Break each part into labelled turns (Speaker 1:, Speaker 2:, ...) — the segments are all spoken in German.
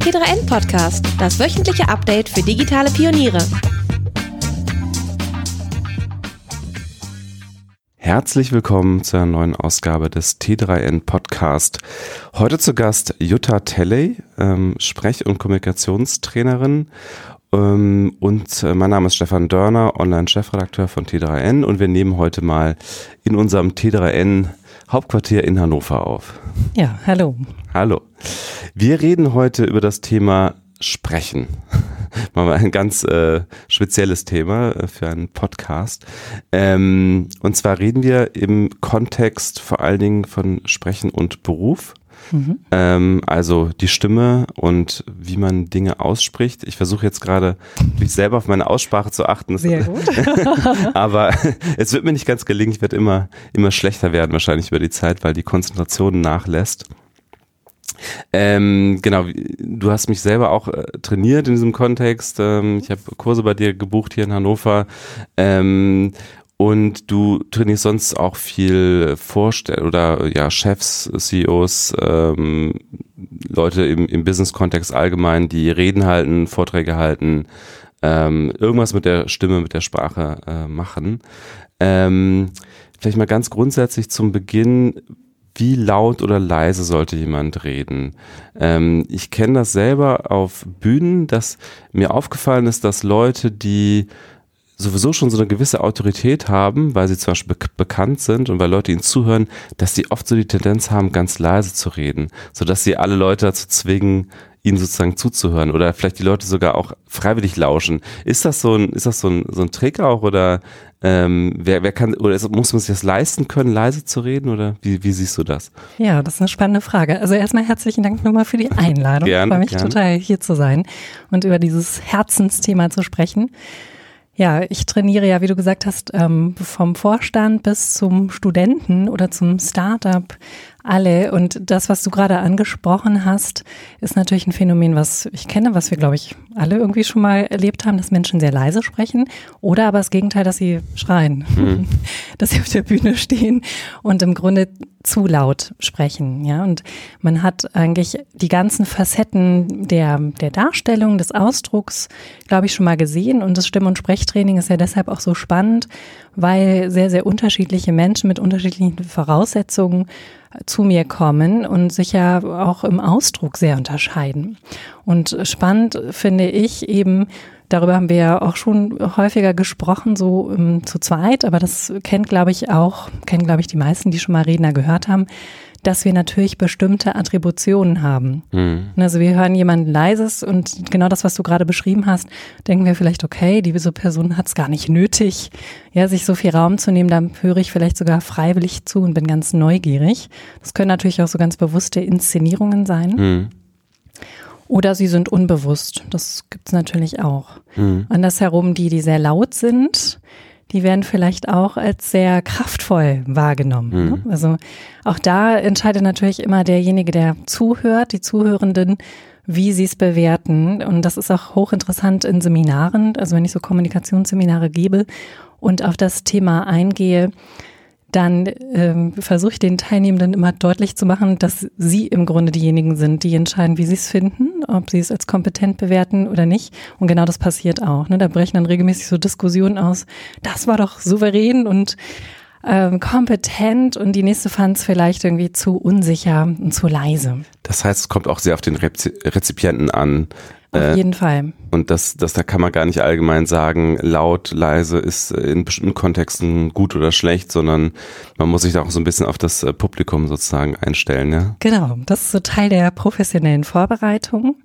Speaker 1: T3N Podcast, das wöchentliche Update für digitale Pioniere.
Speaker 2: Herzlich willkommen zu einer neuen Ausgabe des T3N Podcast. Heute zu Gast Jutta Telley, ähm, Sprech- und Kommunikationstrainerin. Ähm, und äh, mein Name ist Stefan Dörner, Online-Chefredakteur von T3N und wir nehmen heute mal in unserem T3N Hauptquartier in Hannover auf.
Speaker 3: Ja, hallo.
Speaker 2: Hallo. Wir reden heute über das Thema Sprechen. Mal ein ganz äh, spezielles Thema äh, für einen Podcast. Ähm, und zwar reden wir im Kontext vor allen Dingen von Sprechen und Beruf. Mhm. Ähm, also die Stimme und wie man Dinge ausspricht. Ich versuche jetzt gerade mich selber auf meine Aussprache zu achten.
Speaker 3: Sehr gut.
Speaker 2: Aber es wird mir nicht ganz gelingen. Ich werde immer, immer schlechter werden wahrscheinlich über die Zeit, weil die Konzentration nachlässt. Ähm, genau, du hast mich selber auch äh, trainiert in diesem Kontext. Ähm, ich habe Kurse bei dir gebucht hier in Hannover. Ähm, und du trainierst sonst auch viel Vorstell oder ja Chefs, CEOs, ähm, Leute im, im Business-Kontext allgemein, die Reden halten, Vorträge halten, ähm, irgendwas mit der Stimme, mit der Sprache äh, machen. Ähm, vielleicht mal ganz grundsätzlich zum Beginn, wie laut oder leise sollte jemand reden? Ähm, ich kenne das selber auf Bühnen, dass mir aufgefallen ist, dass Leute, die sowieso schon so eine gewisse Autorität haben, weil sie zum Beispiel be bekannt sind und weil Leute ihnen zuhören, dass sie oft so die Tendenz haben, ganz leise zu reden, sodass sie alle Leute dazu zwingen, ihnen sozusagen zuzuhören oder vielleicht die Leute sogar auch freiwillig lauschen. Ist das so ein, ist das so ein, so ein Trick auch oder ähm, wer, wer kann oder muss man sich das leisten können, leise zu reden oder wie, wie siehst du das?
Speaker 3: Ja, das ist eine spannende Frage. Also erstmal herzlichen Dank nochmal für die Einladung.
Speaker 2: Gerne,
Speaker 3: ich freue mich
Speaker 2: gerne.
Speaker 3: total hier zu sein und über dieses Herzensthema zu sprechen. Ja, ich trainiere ja, wie du gesagt hast, ähm, vom Vorstand bis zum Studenten oder zum Startup alle. Und das, was du gerade angesprochen hast, ist natürlich ein Phänomen, was ich kenne, was wir, glaube ich, alle irgendwie schon mal erlebt haben, dass Menschen sehr leise sprechen oder aber das Gegenteil, dass sie schreien, mhm. dass sie auf der Bühne stehen und im Grunde zu laut sprechen, ja. Und man hat eigentlich die ganzen Facetten der, der Darstellung, des Ausdrucks, glaube ich, schon mal gesehen. Und das Stimm- und Sprechtraining ist ja deshalb auch so spannend, weil sehr, sehr unterschiedliche Menschen mit unterschiedlichen Voraussetzungen zu mir kommen und sich ja auch im Ausdruck sehr unterscheiden. Und spannend finde ich eben, darüber haben wir ja auch schon häufiger gesprochen, so um, ähm, zu zweit, aber das kennt, glaube ich, auch, kennen, glaube ich, die meisten, die schon mal Redner gehört haben, dass wir natürlich bestimmte Attributionen haben. Mhm. Also wir hören jemanden leises und genau das, was du gerade beschrieben hast, denken wir vielleicht, okay, diese Person hat es gar nicht nötig, ja, sich so viel Raum zu nehmen, da höre ich vielleicht sogar freiwillig zu und bin ganz neugierig. Das können natürlich auch so ganz bewusste Inszenierungen sein. Mhm. Oder sie sind unbewusst. Das gibt's natürlich auch. Mhm. Andersherum, die, die sehr laut sind, die werden vielleicht auch als sehr kraftvoll wahrgenommen. Ne? Mhm. Also auch da entscheidet natürlich immer derjenige, der zuhört, die Zuhörenden, wie sie es bewerten. Und das ist auch hochinteressant in Seminaren, also wenn ich so Kommunikationsseminare gebe und auf das Thema eingehe, dann ähm, versuche ich den Teilnehmenden immer deutlich zu machen, dass sie im Grunde diejenigen sind, die entscheiden, wie sie es finden, ob sie es als kompetent bewerten oder nicht. Und genau das passiert auch. Ne? Da brechen dann regelmäßig so Diskussionen aus. Das war doch souverän und ähm, kompetent und die nächste fand es vielleicht irgendwie zu unsicher und zu leise.
Speaker 2: Das heißt, es kommt auch sehr auf den Rezipienten an.
Speaker 3: Auf äh, jeden Fall.
Speaker 2: Und das, das, da kann man gar nicht allgemein sagen, laut, leise ist in bestimmten Kontexten gut oder schlecht, sondern man muss sich da auch so ein bisschen auf das äh, Publikum sozusagen einstellen, ja?
Speaker 3: Genau. Das ist so Teil der professionellen Vorbereitung,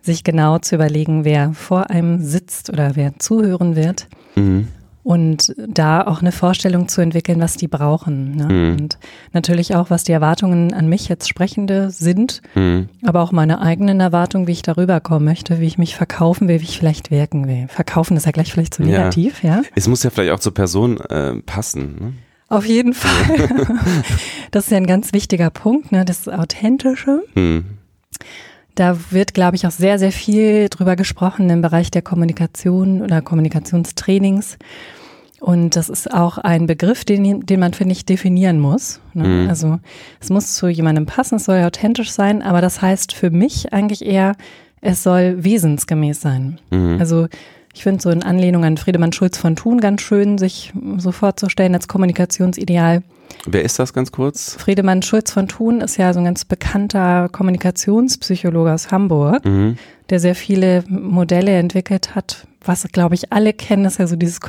Speaker 3: sich genau zu überlegen, wer vor einem sitzt oder wer zuhören wird. Mhm und da auch eine Vorstellung zu entwickeln, was die brauchen. Ne? Mhm. Und natürlich auch, was die Erwartungen an mich jetzt Sprechende sind, mhm. aber auch meine eigenen Erwartungen, wie ich darüber kommen möchte, wie ich mich verkaufen will, wie ich vielleicht wirken will. Verkaufen ist ja gleich vielleicht zu negativ, ja. ja?
Speaker 2: Es muss ja vielleicht auch zur Person äh, passen. Ne?
Speaker 3: Auf jeden Fall. das ist ja ein ganz wichtiger Punkt, ne? das Authentische. Mhm. Da wird, glaube ich, auch sehr, sehr viel drüber gesprochen im Bereich der Kommunikation oder Kommunikationstrainings. Und das ist auch ein Begriff, den, den man, finde ich, definieren muss. Ne? Mhm. Also es muss zu jemandem passen, es soll ja authentisch sein, aber das heißt für mich eigentlich eher, es soll wesensgemäß sein.
Speaker 2: Mhm.
Speaker 3: Also ich finde so in Anlehnung an Friedemann Schulz von Thun ganz schön, sich so vorzustellen als Kommunikationsideal.
Speaker 2: Wer ist das ganz kurz?
Speaker 3: Friedemann Schulz von Thun ist ja so ein ganz bekannter Kommunikationspsychologe aus Hamburg,
Speaker 2: Mhm.
Speaker 3: der sehr viele Modelle entwickelt hat. Was, glaube ich, alle kennen, ist ja so dieses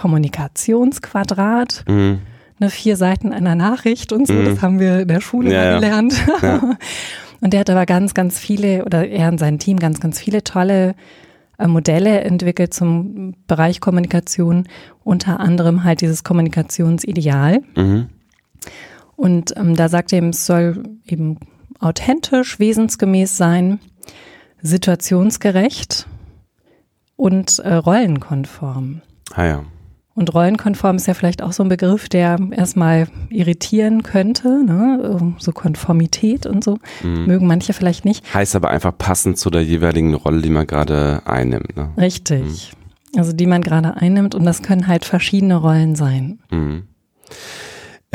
Speaker 3: Kommunikationsquadrat.
Speaker 2: Mhm.
Speaker 3: Ne, vier Seiten einer Nachricht und so,
Speaker 2: Mhm.
Speaker 3: das haben wir in der Schule
Speaker 2: Ja,
Speaker 3: gelernt.
Speaker 2: Ja.
Speaker 3: Und der hat aber ganz, ganz viele, oder er und sein Team ganz, ganz viele tolle äh, Modelle entwickelt zum Bereich Kommunikation, unter anderem halt dieses Kommunikationsideal.
Speaker 2: Mhm.
Speaker 3: Und ähm, da sagt er eben, es soll eben authentisch, wesensgemäß sein, situationsgerecht und äh, rollenkonform.
Speaker 2: Ah ja.
Speaker 3: Und rollenkonform ist ja vielleicht auch so ein Begriff, der erstmal irritieren könnte, ne? so Konformität und so.
Speaker 2: Mhm.
Speaker 3: Mögen manche vielleicht nicht.
Speaker 2: Heißt aber einfach passend zu der jeweiligen Rolle, die man gerade einnimmt. Ne?
Speaker 3: Richtig. Also die man gerade einnimmt und das können halt verschiedene Rollen sein.
Speaker 2: Mhm.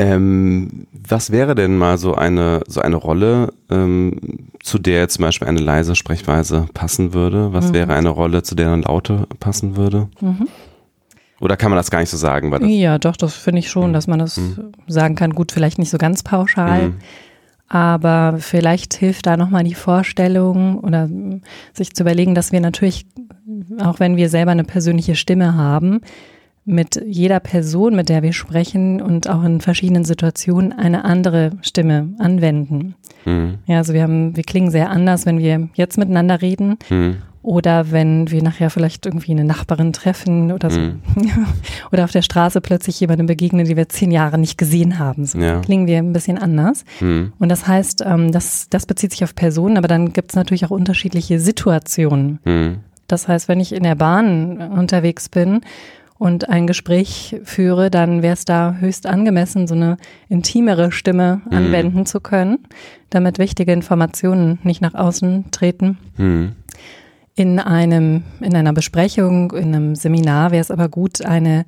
Speaker 2: Ähm, was wäre denn mal so eine so eine Rolle, ähm, zu der zum Beispiel eine leise Sprechweise passen würde? Was
Speaker 3: Mhm.
Speaker 2: wäre eine Rolle, zu der eine laute passen würde?
Speaker 3: Mhm.
Speaker 2: Oder kann man das gar nicht so sagen?
Speaker 3: Ja, doch, das finde ich schon,
Speaker 2: Mhm.
Speaker 3: dass man das
Speaker 2: Mhm.
Speaker 3: sagen kann. Gut, vielleicht nicht so ganz pauschal,
Speaker 2: Mhm.
Speaker 3: aber vielleicht hilft da nochmal die Vorstellung oder sich zu überlegen, dass wir natürlich, auch wenn wir selber eine persönliche Stimme haben, mit jeder Person, mit der wir sprechen und auch in verschiedenen Situationen eine andere Stimme anwenden.
Speaker 2: Mhm.
Speaker 3: Ja, also wir haben, wir klingen sehr anders, wenn wir jetzt miteinander reden
Speaker 2: Mhm.
Speaker 3: oder wenn wir nachher vielleicht irgendwie eine Nachbarin treffen oder so.
Speaker 2: Mhm.
Speaker 3: oder auf der Straße plötzlich jemandem begegnen, die wir zehn Jahre nicht gesehen haben. So
Speaker 2: Ja.
Speaker 3: klingen wir ein bisschen anders.
Speaker 2: Mhm.
Speaker 3: Und das heißt, ähm, das, das bezieht sich auf Personen, aber dann gibt es natürlich auch unterschiedliche Situationen.
Speaker 2: Mhm.
Speaker 3: Das heißt, wenn ich in der Bahn unterwegs bin und ein Gespräch führe, dann wäre es da höchst angemessen, so eine intimere Stimme
Speaker 2: Mhm.
Speaker 3: anwenden zu können, damit wichtige Informationen nicht nach außen treten.
Speaker 2: Mhm.
Speaker 3: In einem, in einer Besprechung, in einem Seminar wäre es aber gut, eine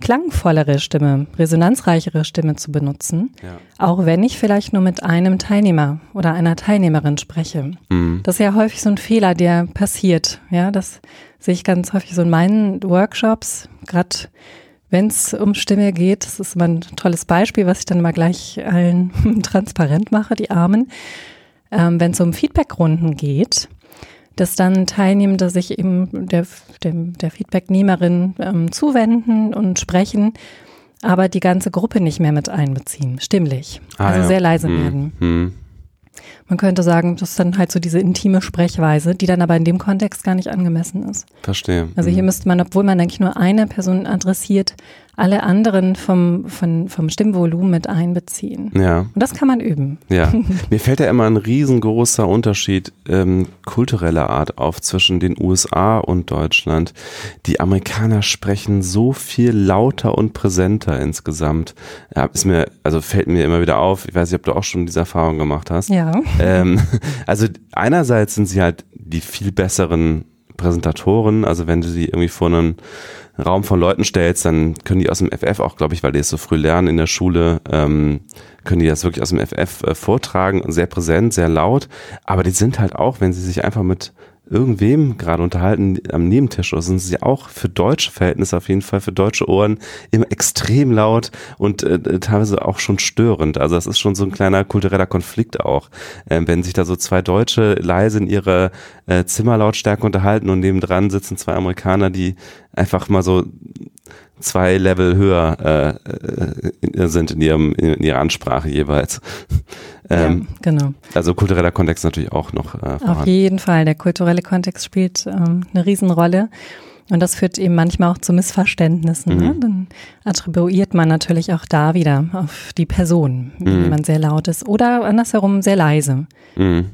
Speaker 3: klangvollere Stimme, resonanzreichere Stimme zu benutzen,
Speaker 2: Ja.
Speaker 3: auch wenn ich vielleicht nur mit einem Teilnehmer oder einer Teilnehmerin spreche.
Speaker 2: Mhm.
Speaker 3: Das ist ja häufig so ein Fehler, der passiert. Ja, das sehe ich ganz häufig so in meinen Workshops, gerade wenn es um Stimme geht. Das ist immer ein tolles Beispiel, was ich dann mal gleich allen transparent mache, die Armen. Ähm, wenn es um Feedbackrunden geht, dass dann Teilnehmende sich eben der, dem, der Feedbacknehmerin ähm, zuwenden und sprechen, aber die ganze Gruppe nicht mehr mit einbeziehen, stimmlich.
Speaker 2: Ah,
Speaker 3: also
Speaker 2: ja.
Speaker 3: sehr leise
Speaker 2: Mhm.
Speaker 3: werden.
Speaker 2: Mhm.
Speaker 3: Man könnte sagen, das ist dann halt so diese intime Sprechweise, die dann aber in dem Kontext gar nicht angemessen ist.
Speaker 2: Verstehe.
Speaker 3: Also hier
Speaker 2: Mhm.
Speaker 3: müsste man, obwohl man eigentlich nur eine Person adressiert, alle anderen vom, von, vom Stimmvolumen mit einbeziehen.
Speaker 2: Ja.
Speaker 3: Und das kann man üben.
Speaker 2: Ja, mir fällt ja immer ein riesengroßer Unterschied ähm, kultureller Art auf zwischen den USA und Deutschland. Die Amerikaner sprechen so viel lauter und präsenter insgesamt. Ja, ist mir, also fällt mir immer wieder auf. Ich weiß nicht, ob du auch schon diese Erfahrung gemacht hast.
Speaker 3: Ja.
Speaker 2: Ähm, also einerseits sind sie halt die viel besseren Präsentatoren. Also wenn du sie irgendwie vor einen Raum von Leuten stellst, dann können die aus dem FF auch, glaube ich, weil die es so früh lernen in der Schule, ähm, können die das wirklich aus dem FF äh, vortragen, sehr präsent, sehr laut. Aber die sind halt auch, wenn sie sich einfach mit irgendwem gerade unterhalten am Nebentisch oder sind sie auch für deutsche Verhältnisse auf jeden Fall für deutsche Ohren immer extrem laut und äh, teilweise auch schon störend. Also das ist schon so ein kleiner kultureller Konflikt auch, ähm, wenn sich da so zwei Deutsche leise in ihrer äh, Zimmerlautstärke unterhalten und nebendran sitzen zwei Amerikaner, die einfach mal so zwei Level höher äh, äh, sind in ihrem in ihrer Ansprache jeweils. Ähm,
Speaker 3: ja, genau.
Speaker 2: Also kultureller Kontext natürlich auch noch äh,
Speaker 3: Auf jeden Fall. Der kulturelle Kontext spielt ähm, eine Riesenrolle. Und das führt eben manchmal auch zu Missverständnissen. Ne?
Speaker 2: Mhm.
Speaker 3: Dann attribuiert man natürlich auch da wieder auf die Person, wenn
Speaker 2: Mhm.
Speaker 3: jemand sehr laut ist oder andersherum sehr leise.
Speaker 2: Mhm.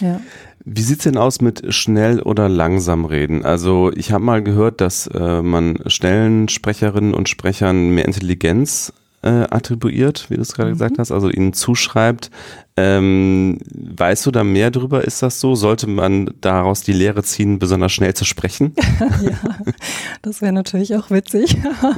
Speaker 3: Ja.
Speaker 2: Wie sieht's denn aus mit schnell oder langsam reden? Also ich habe mal gehört, dass äh, man schnellen Sprecherinnen und Sprechern mehr Intelligenz äh, attribuiert, wie du es gerade mhm. gesagt hast, also ihnen zuschreibt. Ähm, weißt du da mehr drüber? Ist das so? Sollte man daraus die Lehre ziehen, besonders schnell zu sprechen?
Speaker 3: ja, das wäre natürlich auch witzig.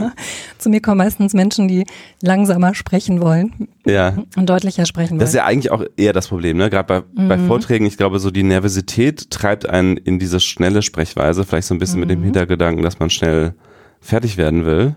Speaker 3: zu mir kommen meistens Menschen, die langsamer sprechen wollen
Speaker 2: ja.
Speaker 3: und deutlicher sprechen wollen.
Speaker 2: Das ist ja eigentlich auch eher das Problem, ne? Gerade bei, mhm. bei Vorträgen, ich glaube, so die Nervosität treibt einen in diese schnelle Sprechweise, vielleicht so ein bisschen mhm. mit dem mhm. Hintergedanken, dass man schnell fertig werden will.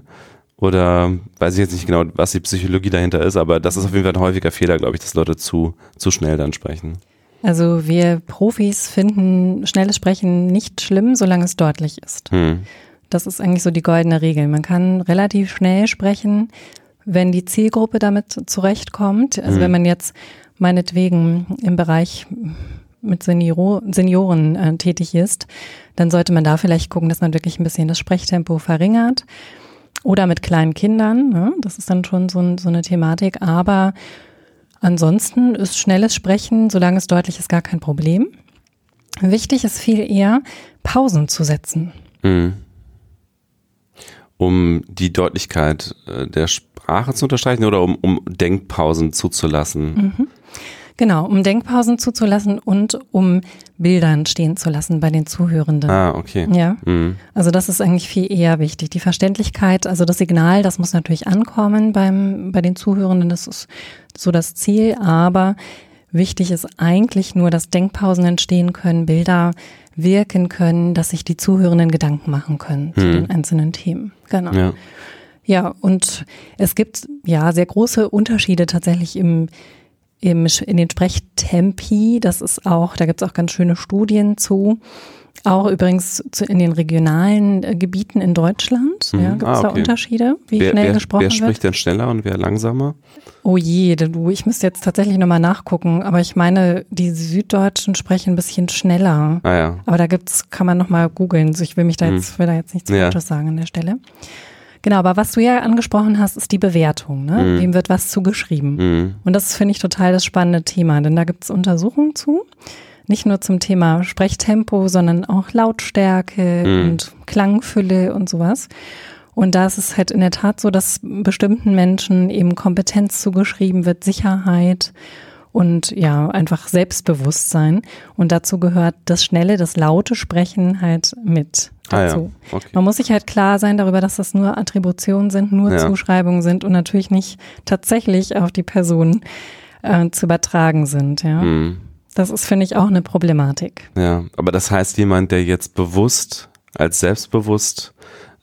Speaker 2: Oder weiß ich jetzt nicht genau, was die Psychologie dahinter ist, aber das ist auf jeden Fall ein häufiger Fehler, glaube ich, dass Leute zu, zu schnell dann sprechen.
Speaker 3: Also wir Profis finden schnelles Sprechen nicht schlimm, solange es deutlich ist. Hm. Das ist eigentlich so die goldene Regel. Man kann relativ schnell sprechen, wenn die Zielgruppe damit zurechtkommt. Also hm. wenn man jetzt meinetwegen im Bereich mit Senior, Senioren äh, tätig ist, dann sollte man da vielleicht gucken, dass man wirklich ein bisschen das Sprechtempo verringert. Oder mit kleinen Kindern, ne? das ist dann schon so, so eine Thematik. Aber ansonsten ist schnelles Sprechen, solange es deutlich ist, gar kein Problem. Wichtig ist viel eher, Pausen zu setzen. Mhm.
Speaker 2: Um die Deutlichkeit äh, der Sprache zu unterstreichen oder um, um Denkpausen zuzulassen? Mhm.
Speaker 3: Genau, um Denkpausen zuzulassen und um Bilder entstehen zu lassen bei den Zuhörenden.
Speaker 2: Ah, okay.
Speaker 3: Ja. Mhm. Also das ist eigentlich viel eher wichtig. Die Verständlichkeit, also das Signal, das muss natürlich ankommen beim, bei den Zuhörenden. Das ist so das Ziel. Aber wichtig ist eigentlich nur, dass Denkpausen entstehen können, Bilder wirken können, dass sich die Zuhörenden Gedanken machen können mhm. zu den einzelnen Themen. Genau. Ja. Ja, und es gibt ja sehr große Unterschiede tatsächlich im im, in den Sprechtempi. Das ist auch, da gibt es auch ganz schöne Studien zu. Auch übrigens zu, in den regionalen äh, Gebieten in Deutschland. Mhm. Ja, gibt es ah, okay. da Unterschiede, wie
Speaker 2: wer,
Speaker 3: schnell
Speaker 2: wer,
Speaker 3: gesprochen
Speaker 2: wird? Wer spricht denn schneller und wer langsamer?
Speaker 3: Oh je, du, ich müsste jetzt tatsächlich nochmal nachgucken, aber ich meine, die Süddeutschen sprechen ein bisschen schneller.
Speaker 2: Ah, ja.
Speaker 3: Aber da gibt's, kann man nochmal googeln. Also ich will mich da mhm. jetzt, will da jetzt nichts ja. Falsches sagen an der Stelle. Genau, aber was du ja angesprochen hast, ist die Bewertung. Ne? Mhm. Wem wird was zugeschrieben? Mhm. Und das finde ich total das spannende Thema, denn da gibt es Untersuchungen zu. Nicht nur zum Thema Sprechtempo, sondern auch Lautstärke mhm. und Klangfülle und sowas. Und da ist es halt in der Tat so, dass bestimmten Menschen eben Kompetenz zugeschrieben wird, Sicherheit und ja, einfach Selbstbewusstsein. Und dazu gehört das schnelle, das laute Sprechen halt mit dazu. Ah ja. okay. Man muss sich halt klar sein darüber, dass das nur Attributionen sind, nur ja. Zuschreibungen sind und natürlich nicht tatsächlich auf die Person äh, zu übertragen sind, ja. Mhm. Das ist, finde ich, auch eine Problematik.
Speaker 2: Ja, aber das heißt, jemand, der jetzt bewusst als selbstbewusst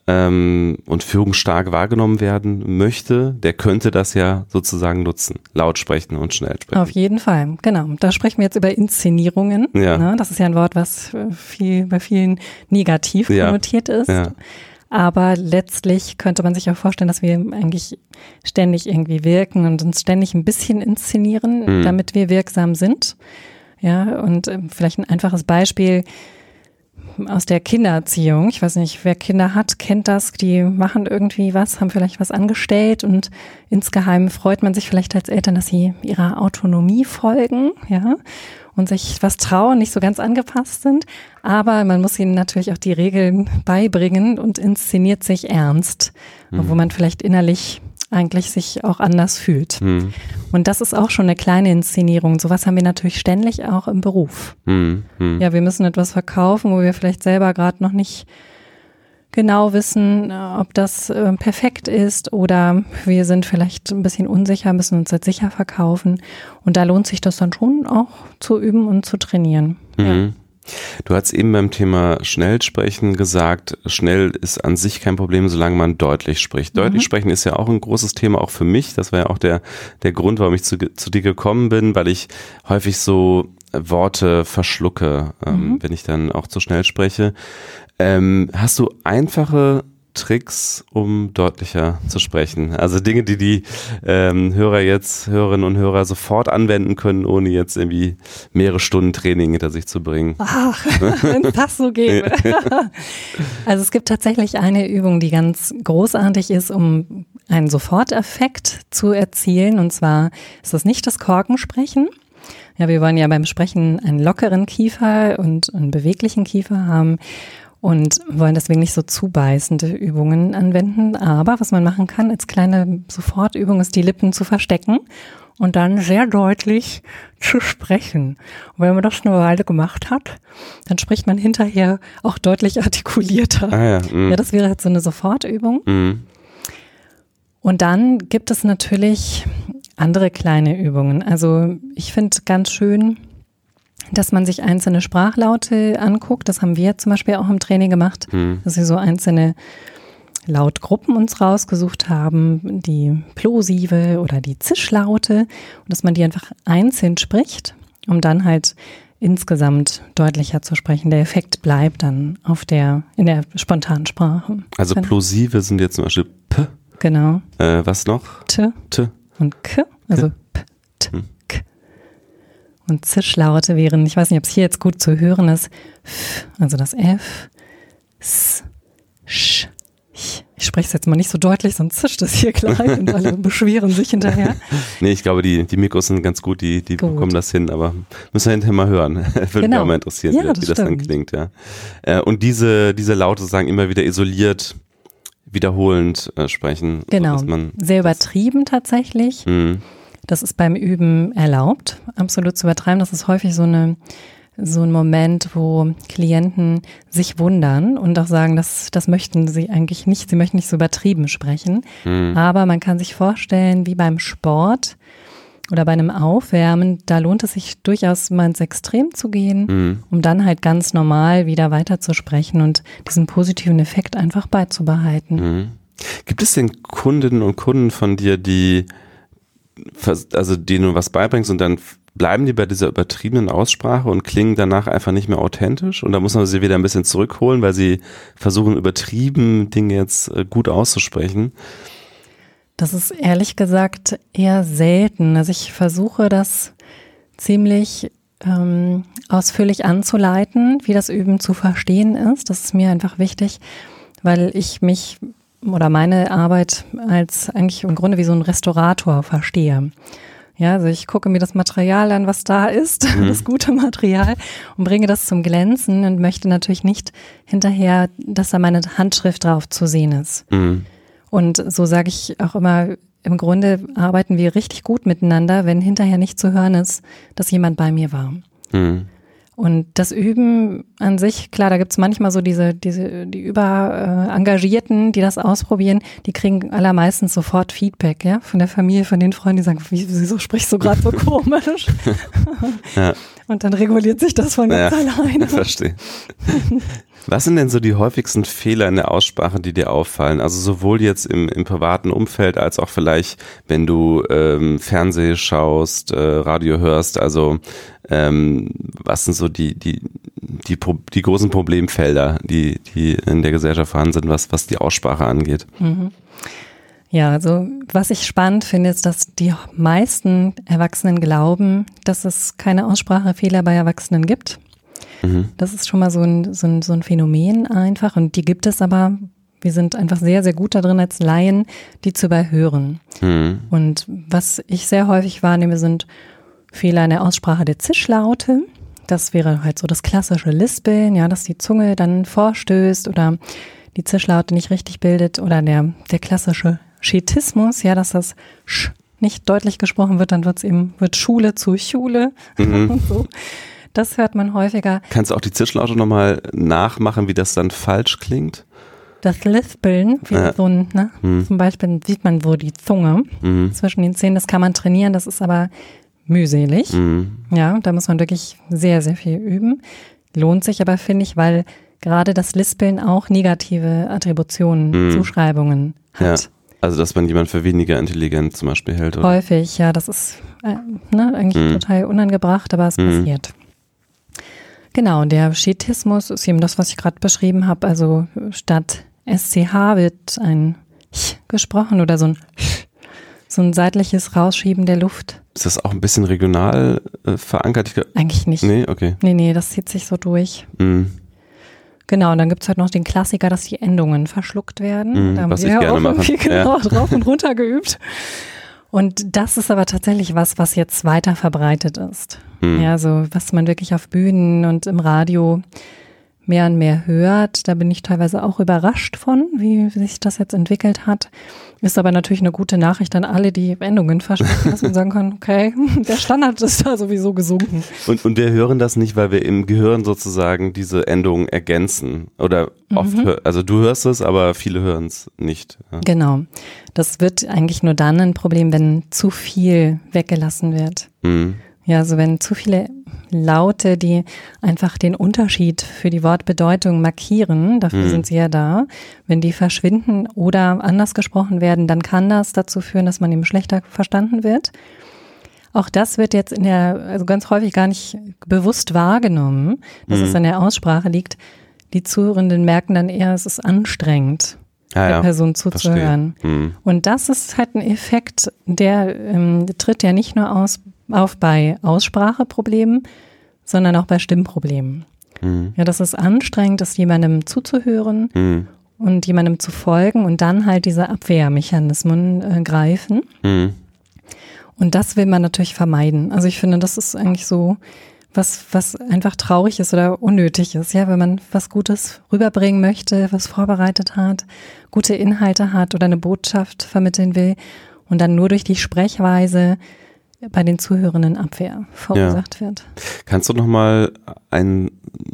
Speaker 2: ähm, und führungsstark wahrgenommen werden möchte, der könnte das ja sozusagen nutzen. Laut sprechen und schnell sprechen.
Speaker 3: Auf jeden Fall, genau. Da sprechen wir jetzt über Inszenierungen. Ja. Ne? Das ist ja ein Wort, was viel, bei vielen negativ konnotiert ja. ist. Ja. Aber letztlich könnte man sich auch vorstellen, dass wir eigentlich ständig irgendwie wirken und uns ständig ein bisschen inszenieren, mhm. damit wir wirksam sind. Ja, und äh, vielleicht ein einfaches Beispiel aus der Kindererziehung. Ich weiß nicht, wer Kinder hat, kennt das. Die machen irgendwie was, haben vielleicht was angestellt und insgeheim freut man sich vielleicht als Eltern, dass sie ihrer Autonomie folgen, ja, und sich was trauen, nicht so ganz angepasst sind. Aber man muss ihnen natürlich auch die Regeln beibringen und inszeniert sich ernst, mhm. wo man vielleicht innerlich eigentlich sich auch anders fühlt. Mhm. Und das ist auch schon eine kleine Inszenierung. Sowas haben wir natürlich ständig auch im Beruf. Mhm. Ja, wir müssen etwas verkaufen, wo wir vielleicht selber gerade noch nicht genau wissen, ob das äh, perfekt ist oder wir sind vielleicht ein bisschen unsicher, müssen uns jetzt sicher verkaufen. Und da lohnt sich das dann schon auch zu üben und zu trainieren. Mhm.
Speaker 2: Du hast eben beim Thema Schnellsprechen gesagt, schnell ist an sich kein Problem, solange man deutlich spricht. Mhm. Deutlich sprechen ist ja auch ein großes Thema, auch für mich. Das war ja auch der, der Grund, warum ich zu, zu dir gekommen bin, weil ich häufig so Worte verschlucke, ähm, mhm. wenn ich dann auch zu schnell spreche. Ähm, hast du einfache Tricks, um deutlicher zu sprechen? Also Dinge, die die ähm, Hörer jetzt, Hörerinnen und Hörer sofort anwenden können, ohne jetzt irgendwie mehrere Stunden Training hinter sich zu bringen.
Speaker 3: Ach, wenn es das so gäbe. also es gibt tatsächlich eine Übung, die ganz großartig ist, um einen Soforteffekt zu erzielen. Und zwar ist das nicht das Korkensprechen. Ja, wir wollen ja beim Sprechen einen lockeren Kiefer und einen beweglichen Kiefer haben. Und wollen deswegen nicht so zubeißende Übungen anwenden. Aber was man machen kann als kleine Sofortübung ist, die Lippen zu verstecken und dann sehr deutlich zu sprechen. Und wenn man das eine Weile gemacht hat, dann spricht man hinterher auch deutlich artikulierter.
Speaker 2: Ah ja, mm.
Speaker 3: ja das wäre jetzt so eine Sofortübung.
Speaker 2: Mm.
Speaker 3: Und dann gibt es natürlich andere kleine Übungen. Also ich finde ganz schön, dass man sich einzelne Sprachlaute anguckt. Das haben wir zum Beispiel auch im Training gemacht,
Speaker 2: Hm.
Speaker 3: dass wir so einzelne Lautgruppen uns rausgesucht haben, die Plosive oder die Zischlaute und dass man die einfach einzeln spricht, um dann halt insgesamt deutlicher zu sprechen. Der Effekt bleibt dann auf der, in der spontanen Sprache.
Speaker 2: Also
Speaker 3: Dann-
Speaker 2: plosive sind jetzt zum Beispiel P.
Speaker 3: Genau.
Speaker 2: Äh, was noch?
Speaker 3: T
Speaker 2: T.
Speaker 3: und K, also P, T,
Speaker 2: Hm.
Speaker 3: Und Zischlaute wären, ich weiß nicht, ob es hier jetzt gut zu hören ist, F, also das F, S, Sch, Ch. Ich spreche es jetzt mal nicht so deutlich, sonst zischt es hier gleich und alle beschweren sich hinterher.
Speaker 2: Nee, ich glaube, die, die Mikros sind ganz gut, die, die
Speaker 3: Gut.
Speaker 2: bekommen das hin, aber müssen wir hinterher mal hören. Würde mich
Speaker 3: Genau.
Speaker 2: auch mal interessieren,
Speaker 3: Ja,
Speaker 2: wie,
Speaker 3: das
Speaker 2: wie das dann klingt, ja. Äh, und diese, diese Laute sagen immer wieder isoliert, wiederholend äh, sprechen.
Speaker 3: Genau.
Speaker 2: man,
Speaker 3: Sehr übertrieben tatsächlich.
Speaker 2: Mh,
Speaker 3: Das ist beim Üben erlaubt, absolut zu übertreiben. Das ist häufig so eine so ein Moment, wo Klienten sich wundern und auch sagen, das, das möchten sie eigentlich nicht. Sie möchten nicht so übertrieben sprechen.
Speaker 2: mh,
Speaker 3: Aber man kann sich vorstellen, wie beim Sport oder bei einem Aufwärmen, da lohnt es sich durchaus mal ins Extrem zu gehen,
Speaker 2: mh.
Speaker 3: um dann halt ganz normal wieder weiter zu sprechen und diesen positiven Effekt einfach beizubehalten.
Speaker 2: Mhm. Gibt es denn Kundinnen und Kunden von dir, die also denen du was beibringst und dann bleiben die bei dieser übertriebenen Aussprache und klingen danach einfach nicht mehr authentisch und da muss man sie wieder ein bisschen zurückholen, weil sie versuchen übertrieben Dinge jetzt äh, gut auszusprechen.
Speaker 3: Das ist ehrlich gesagt eher selten. Also ich versuche das ziemlich ähm, ausführlich anzuleiten, wie das Üben zu verstehen ist. Das ist mir einfach wichtig, weil ich mich oder meine Arbeit als eigentlich im Grunde wie so ein Restaurator verstehe. Ja, also ich gucke mir das Material an, was da ist, das gute Material und bringe das zum Glänzen und möchte natürlich nicht hinterher, dass da meine Handschrift drauf zu sehen ist.
Speaker 2: Mhm.
Speaker 3: Und so sage ich auch immer, im Grunde arbeiten wir richtig gut miteinander, wenn hinterher nicht zu hören ist, dass jemand bei mir war.
Speaker 2: Mhm.
Speaker 3: Und das Üben an sich, klar, da gibt's manchmal so diese, diese, die überengagierten, die das ausprobieren, die kriegen allermeistens sofort Feedback, ja, von der Familie, von den Freunden, die sagen, wie, wieso sprichst du gerade so komisch?
Speaker 2: Ja.
Speaker 3: Und dann reguliert sich das von ganz
Speaker 2: Ja.
Speaker 3: alleine.
Speaker 2: Verstehe. Was sind denn so die häufigsten Fehler in der Aussprache, die dir auffallen? Also sowohl jetzt im, im privaten Umfeld als auch vielleicht, wenn du ähm, Fernseh schaust, äh, Radio hörst. Also ähm, was sind so die, die, die, Pro die großen Problemfelder, die, die in der Gesellschaft vorhanden sind, was, was die Aussprache angeht?
Speaker 3: Ja, also was ich spannend finde, ist, dass die meisten Erwachsenen glauben, dass es keine Aussprachefehler bei Erwachsenen gibt.
Speaker 2: Mhm.
Speaker 3: Das ist schon mal so ein, so, ein, so ein Phänomen einfach und die gibt es aber. Wir sind einfach sehr, sehr gut darin als Laien, die zu überhören.
Speaker 2: Mhm.
Speaker 3: Und was ich sehr häufig wahrnehme, sind Fehler in der Aussprache der Zischlaute. Das wäre halt so das klassische Lispeln, ja, dass die Zunge dann vorstößt oder die Zischlaute nicht richtig bildet oder der, der klassische Schetismus, ja, dass das Sch nicht deutlich gesprochen wird, dann wird's eben, wird Schule zu Schule und so. Das hört man häufiger.
Speaker 2: Kannst du auch die Zischlaute nochmal nachmachen, wie das dann falsch klingt?
Speaker 3: Das Lispeln, wie
Speaker 2: Ja.
Speaker 3: so ein, ne, zum Beispiel sieht man so die Zunge
Speaker 2: Mhm.
Speaker 3: zwischen den Zähnen, das kann man trainieren, das ist aber mühselig.
Speaker 2: Mhm.
Speaker 3: Ja, da muss man wirklich sehr, sehr viel üben. Lohnt sich aber, finde ich, weil gerade das Lispeln auch negative Attributionen,
Speaker 2: Mhm.
Speaker 3: Zuschreibungen
Speaker 2: Ja.
Speaker 3: hat.
Speaker 2: Also dass man jemand für weniger intelligent zum Beispiel hält. Oder?
Speaker 3: Häufig, ja, das ist äh, ne, eigentlich
Speaker 2: Mhm.
Speaker 3: total unangebracht, aber es
Speaker 2: Mhm.
Speaker 3: passiert. Genau, der Schetismus ist eben das, was ich gerade beschrieben habe. Also statt SCH wird ein Ch gesprochen oder so ein Ch, so ein seitliches Rausschieben der Luft.
Speaker 2: Ist das auch ein bisschen regional äh, verankert?
Speaker 3: Eigentlich nicht.
Speaker 2: nee, okay.
Speaker 3: Nee, nee, das zieht sich so durch.
Speaker 2: Mhm.
Speaker 3: Genau, und dann gibt's halt noch den Klassiker, dass die Endungen verschluckt werden.
Speaker 2: Mhm,
Speaker 3: da haben
Speaker 2: was
Speaker 3: wir
Speaker 2: ich
Speaker 3: ja auch irgendwie genau drauf und runter geübt. Und das ist aber tatsächlich was, was jetzt weiter verbreitet ist.
Speaker 2: Mhm.
Speaker 3: Ja, so was man wirklich auf Bühnen und im Radio mehr und mehr hört. Da bin ich teilweise auch überrascht von, wie sich das jetzt entwickelt hat. Ist aber natürlich eine gute Nachricht an alle, die Endungen versprechen, dass man sagen kann, okay, der Standard ist da sowieso gesunken.
Speaker 2: Und, und wir hören das nicht, weil wir im Gehirn sozusagen diese Endungen ergänzen. Oder oft,
Speaker 3: Mhm.
Speaker 2: hör, also du hörst es, aber viele hören es nicht. Ja.
Speaker 3: Genau. Das wird eigentlich nur dann ein Problem, wenn zu viel weggelassen wird.
Speaker 2: Mhm.
Speaker 3: Ja, also wenn zu viele Laute, die einfach den Unterschied für die Wortbedeutung markieren, dafür
Speaker 2: Mhm.
Speaker 3: sind sie ja da, wenn die verschwinden oder anders gesprochen werden, dann kann das dazu führen, dass man eben schlechter verstanden wird. Auch das wird jetzt in der, also ganz häufig gar nicht bewusst wahrgenommen, dass
Speaker 2: Mhm.
Speaker 3: es an der Aussprache liegt. Die Zuhörenden merken dann eher, es ist anstrengend,
Speaker 2: Ja,
Speaker 3: der
Speaker 2: ja.
Speaker 3: Person zuzuhören.
Speaker 2: Mhm.
Speaker 3: Und das ist halt ein Effekt, der ähm, tritt ja nicht nur aus, auf bei Ausspracheproblemen, sondern auch bei Stimmproblemen.
Speaker 2: Mhm.
Speaker 3: Ja, das ist anstrengend, ist jemandem zuzuhören
Speaker 2: Mhm.
Speaker 3: und jemandem zu folgen und dann halt diese Abwehrmechanismen äh, greifen.
Speaker 2: Mhm.
Speaker 3: Und das will man natürlich vermeiden. Also ich finde, das ist eigentlich so was, was einfach traurig ist oder unnötig ist. Ja, wenn man was Gutes rüberbringen möchte, was vorbereitet hat, gute Inhalte hat oder eine Botschaft vermitteln will und dann nur durch die Sprechweise bei den Zuhörenden Abwehr verursacht wird.
Speaker 2: Kannst du noch mal ein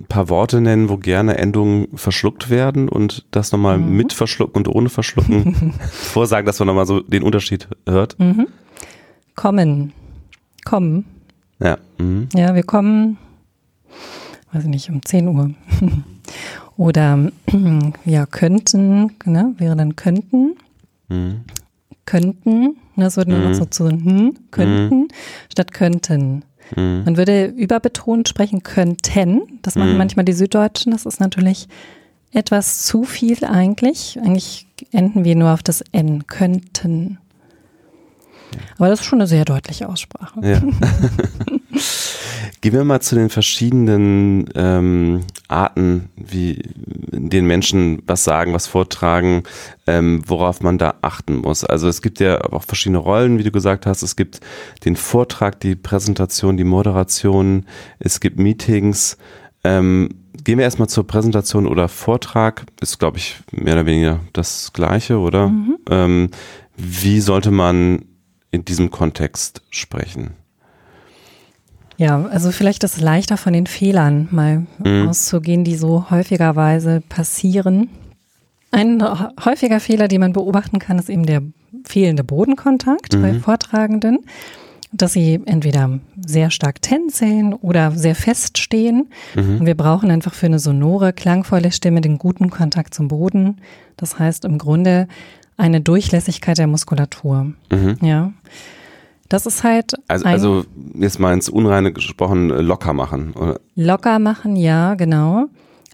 Speaker 2: paar Worte nennen, wo gerne Endungen verschluckt werden und das nochmal
Speaker 3: Mhm.
Speaker 2: mit verschlucken und ohne verschlucken vorsagen, dass man nochmal so den Unterschied hört?
Speaker 3: Mhm. Kommen. Kommen.
Speaker 2: Ja. Mhm.
Speaker 3: Ja, wir kommen, weiß ich nicht, um 10 Uhr. Oder ja, könnten, ne, wäre dann könnten,
Speaker 2: Mhm.
Speaker 3: könnten, das würde nur
Speaker 2: Mhm.
Speaker 3: noch so zu hm, könnten, statt könnten.
Speaker 2: Mhm.
Speaker 3: Man würde überbetont sprechen könnten, das machen
Speaker 2: Mhm.
Speaker 3: manchmal die Süddeutschen, das ist natürlich etwas zu viel eigentlich. Eigentlich enden wir nur auf das N, könnten. Aber das ist schon eine sehr deutliche Aussprache.
Speaker 2: Ja. Gehen wir mal zu den verschiedenen ähm, Arten, wie denen Menschen was sagen, was vortragen, ähm, worauf man da achten muss. Also es gibt ja auch verschiedene Rollen, wie du gesagt hast. Es gibt den Vortrag, die Präsentation, die Moderation, es gibt Meetings. Ähm, gehen wir erstmal zur Präsentation oder Vortrag. Ist, glaube ich, mehr oder weniger das Gleiche, oder? Ähm, wie sollte man in diesem Kontext sprechen?
Speaker 3: Ja, also vielleicht ist es leichter von den Fehlern mal
Speaker 2: Mhm.
Speaker 3: auszugehen, die so häufigerweise passieren. Ein häufiger Fehler, den man beobachten kann, ist eben der fehlende Bodenkontakt bei Vortragenden, dass sie entweder sehr stark tänzeln oder sehr fest stehen. Und wir brauchen einfach für eine sonore, klangvolle Stimme den guten Kontakt zum Boden. Das heißt im Grunde eine Durchlässigkeit der Muskulatur.
Speaker 2: Mhm.
Speaker 3: Ja. Das ist halt
Speaker 2: Also, also jetzt mal ins Unreine gesprochen, äh, locker machen. Oder?
Speaker 3: locker machen, ja, genau.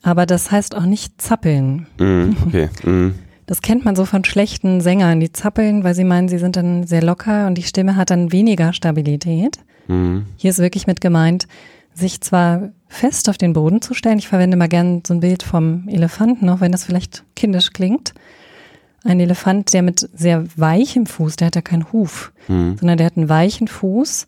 Speaker 3: Aber das heißt auch nicht zappeln.
Speaker 2: Mm, okay. Mm,
Speaker 3: Das kennt man so von schlechten Sängern, die zappeln, weil sie meinen, sie sind dann sehr locker und die Stimme hat dann weniger Stabilität.
Speaker 2: mm,
Speaker 3: Hier ist wirklich mit gemeint, sich zwar fest auf den Boden zu stellen. Ich verwende mal gern so ein Bild vom Elefanten, auch wenn das vielleicht kindisch klingt. Ein Elefant, der mit sehr weichem Fuß, der hat ja keinen Huf,
Speaker 2: mm,
Speaker 3: sondern der hat einen weichen Fuß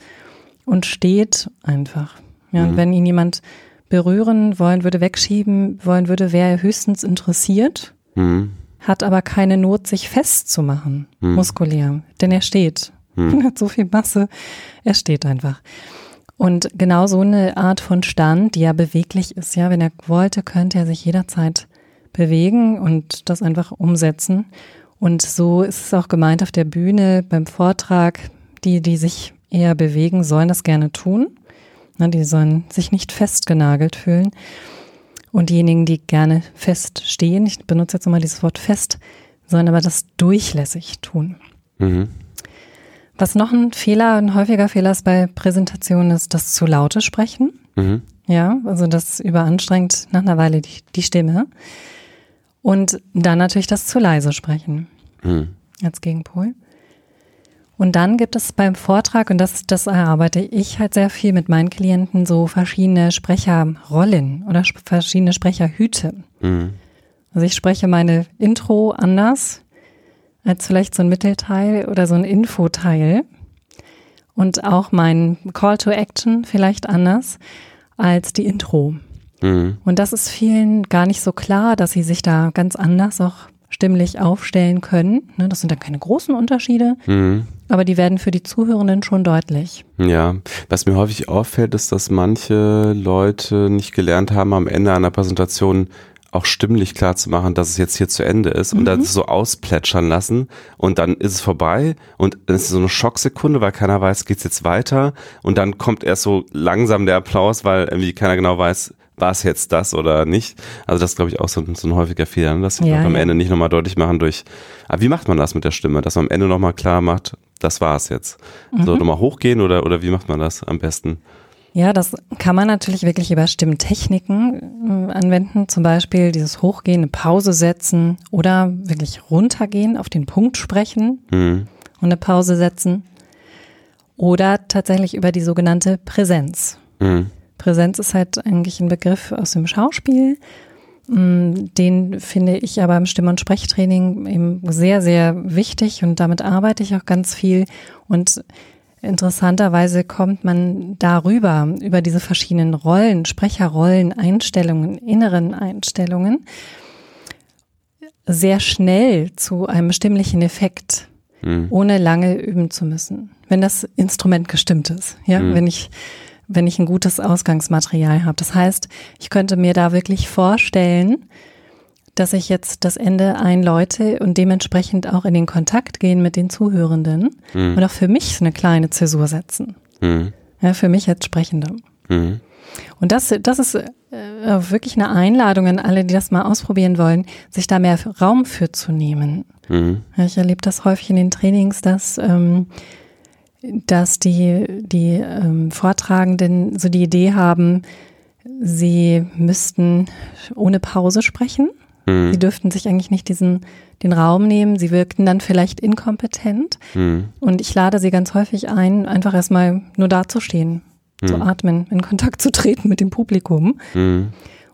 Speaker 3: und steht einfach. Ja, und wenn ihn jemand berühren wollen würde, wegschieben wollen würde, wäre er höchstens interessiert,
Speaker 2: mm,
Speaker 3: hat aber keine Not, sich festzumachen, muskulär, denn er steht. Er hat so viel Masse, er steht einfach. Und genau so eine Art von Stand, die ja beweglich ist, ja, wenn er wollte, könnte er sich jederzeit bewegen und das einfach umsetzen. Und so ist es auch gemeint auf der Bühne beim Vortrag. Die, die sich eher bewegen, sollen das gerne tun. Na, die sollen sich nicht festgenagelt fühlen. Und diejenigen, die gerne fest stehen, ich benutze jetzt immer dieses Wort fest, sollen aber das durchlässig tun.
Speaker 2: mhm,
Speaker 3: Was noch ein Fehler, ein häufiger Fehler ist bei Präsentationen, ist das zu laute Sprechen.
Speaker 2: mhm,
Speaker 3: Ja, also das überanstrengt nach einer Weile die, die Stimme. Und dann natürlich das zu leise Sprechen
Speaker 2: mhm,
Speaker 3: als Gegenpol. Und dann gibt es beim Vortrag, und das, das erarbeite ich halt sehr viel mit meinen Klienten, so verschiedene Sprecherrollen oder sp verschiedene Sprecherhüte.
Speaker 2: mhm,
Speaker 3: Also ich spreche meine Intro anders als vielleicht so ein Mittelteil oder so ein Infoteil. Und auch mein Call to Action vielleicht anders als die Intro. Mhm. Und das ist vielen gar nicht so klar, dass sie sich da ganz anders auch stimmlich aufstellen können. Ne, das sind dann keine großen Unterschiede, mhm. aber die werden für die Zuhörenden schon deutlich.
Speaker 2: Ja, was mir häufig auffällt, ist, dass manche Leute nicht gelernt haben, am Ende einer Präsentation auch stimmlich klar zu machen, dass es jetzt hier zu Ende ist mhm. und dann so ausplätschern lassen und dann ist es vorbei und dann ist so eine Schocksekunde, weil keiner weiß, geht's jetzt weiter und dann kommt erst so langsam der Applaus, weil irgendwie keiner genau weiß, war es jetzt das oder nicht? Also das ist, glaube ich, auch so, so, ein häufiger Fehler, ne? dass sie ja, am ja. Ende nicht nochmal deutlich machen durch, aber wie macht man das mit der Stimme? Dass man am Ende nochmal klar macht, das war es jetzt. Mhm. So nochmal hochgehen oder, oder wie macht man das am besten?
Speaker 3: Ja, das kann man natürlich wirklich über Stimmtechniken äh, anwenden. Zum Beispiel dieses Hochgehen, eine Pause setzen oder wirklich runtergehen, auf den Punkt sprechen mhm. und eine Pause setzen. Oder tatsächlich über die sogenannte Präsenz. Mhm. Präsenz ist halt eigentlich ein Begriff aus dem Schauspiel. Mm, den finde ich aber im Stimm- und Sprechtraining eben sehr, sehr wichtig und damit arbeite ich auch ganz viel. Und interessanterweise kommt man darüber, über diese verschiedenen Rollen, Sprecherrollen, Einstellungen, inneren Einstellungen, sehr schnell zu einem stimmlichen Effekt, mhm. ohne lange üben zu müssen. Wenn das Instrument gestimmt ist, ja, mhm. wenn ich wenn ich ein gutes Ausgangsmaterial habe. Das heißt, ich könnte mir da wirklich vorstellen, dass ich jetzt das Ende einläute und dementsprechend auch in den Kontakt gehen mit den Zuhörenden mhm. und auch für mich eine kleine Zäsur setzen. Mhm. Ja, für mich als Sprechende. Mhm. Und das, das ist äh, wirklich eine Einladung an alle, die das mal ausprobieren wollen, sich da mehr Raum für zu nehmen. Mhm. Ja, ich erlebe das häufig in den Trainings, dass ähm, dass die, die ähm, Vortragenden so die Idee haben, sie müssten ohne Pause sprechen. Mhm. Sie dürften sich eigentlich nicht diesen, den Raum nehmen. Sie wirkten dann vielleicht inkompetent. Mhm. Und ich lade sie ganz häufig ein, einfach erstmal nur dazustehen, mhm. zu atmen, in Kontakt zu treten mit dem Publikum.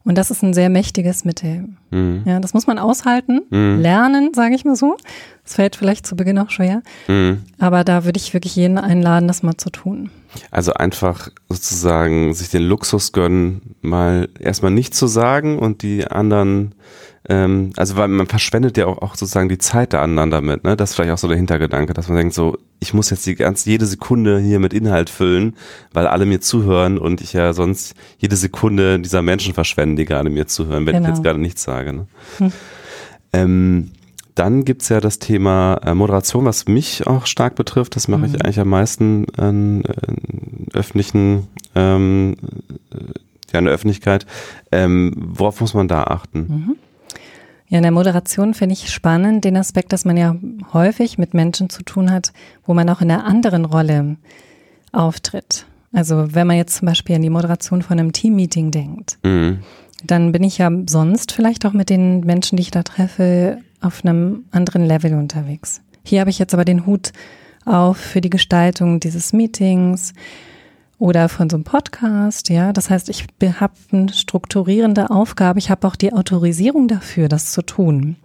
Speaker 3: Und das ist ein sehr mächtiges Mittel. Mhm. Ja, das muss man aushalten, mhm. lernen, sage ich mal so. Es fällt vielleicht zu Beginn auch schwer. Mhm. Aber da würde ich wirklich jeden einladen, das mal zu tun.
Speaker 2: Also einfach sozusagen sich den Luxus gönnen, mal erstmal nicht zu sagen und die anderen ähm, also weil man verschwendet ja auch, auch sozusagen die Zeit der anderen damit, ne? Das ist vielleicht auch so der Hintergedanke, dass man denkt so, ich muss jetzt die ganz jede Sekunde hier mit Inhalt füllen, weil alle mir zuhören und ich ja sonst jede Sekunde dieser Menschen verschwende, die gerade mir zuhören, wenn genau. ich jetzt gerade nichts sage. Ne? Hm. Ähm, dann gibt's ja das Thema äh, Moderation, was mich auch stark betrifft. Das mache mhm. ich eigentlich am meisten in, in öffentlichen, ähm, ja, in der Öffentlichkeit. Ähm, worauf muss man da achten? Mhm.
Speaker 3: Ja, in der Moderation finde ich spannend den Aspekt, dass man ja häufig mit Menschen zu tun hat, wo man auch in einer anderen Rolle auftritt. Also wenn man jetzt zum Beispiel an die Moderation von einem Teammeeting denkt, mhm. dann bin ich ja sonst vielleicht auch mit den Menschen, die ich da treffe, auf einem anderen Level unterwegs. Hier habe ich jetzt aber den Hut auf für die Gestaltung dieses Meetings, oder von so einem Podcast, ja. Das heißt, ich habe eine strukturierende Aufgabe. Ich habe auch die Autorisierung dafür, das zu tun.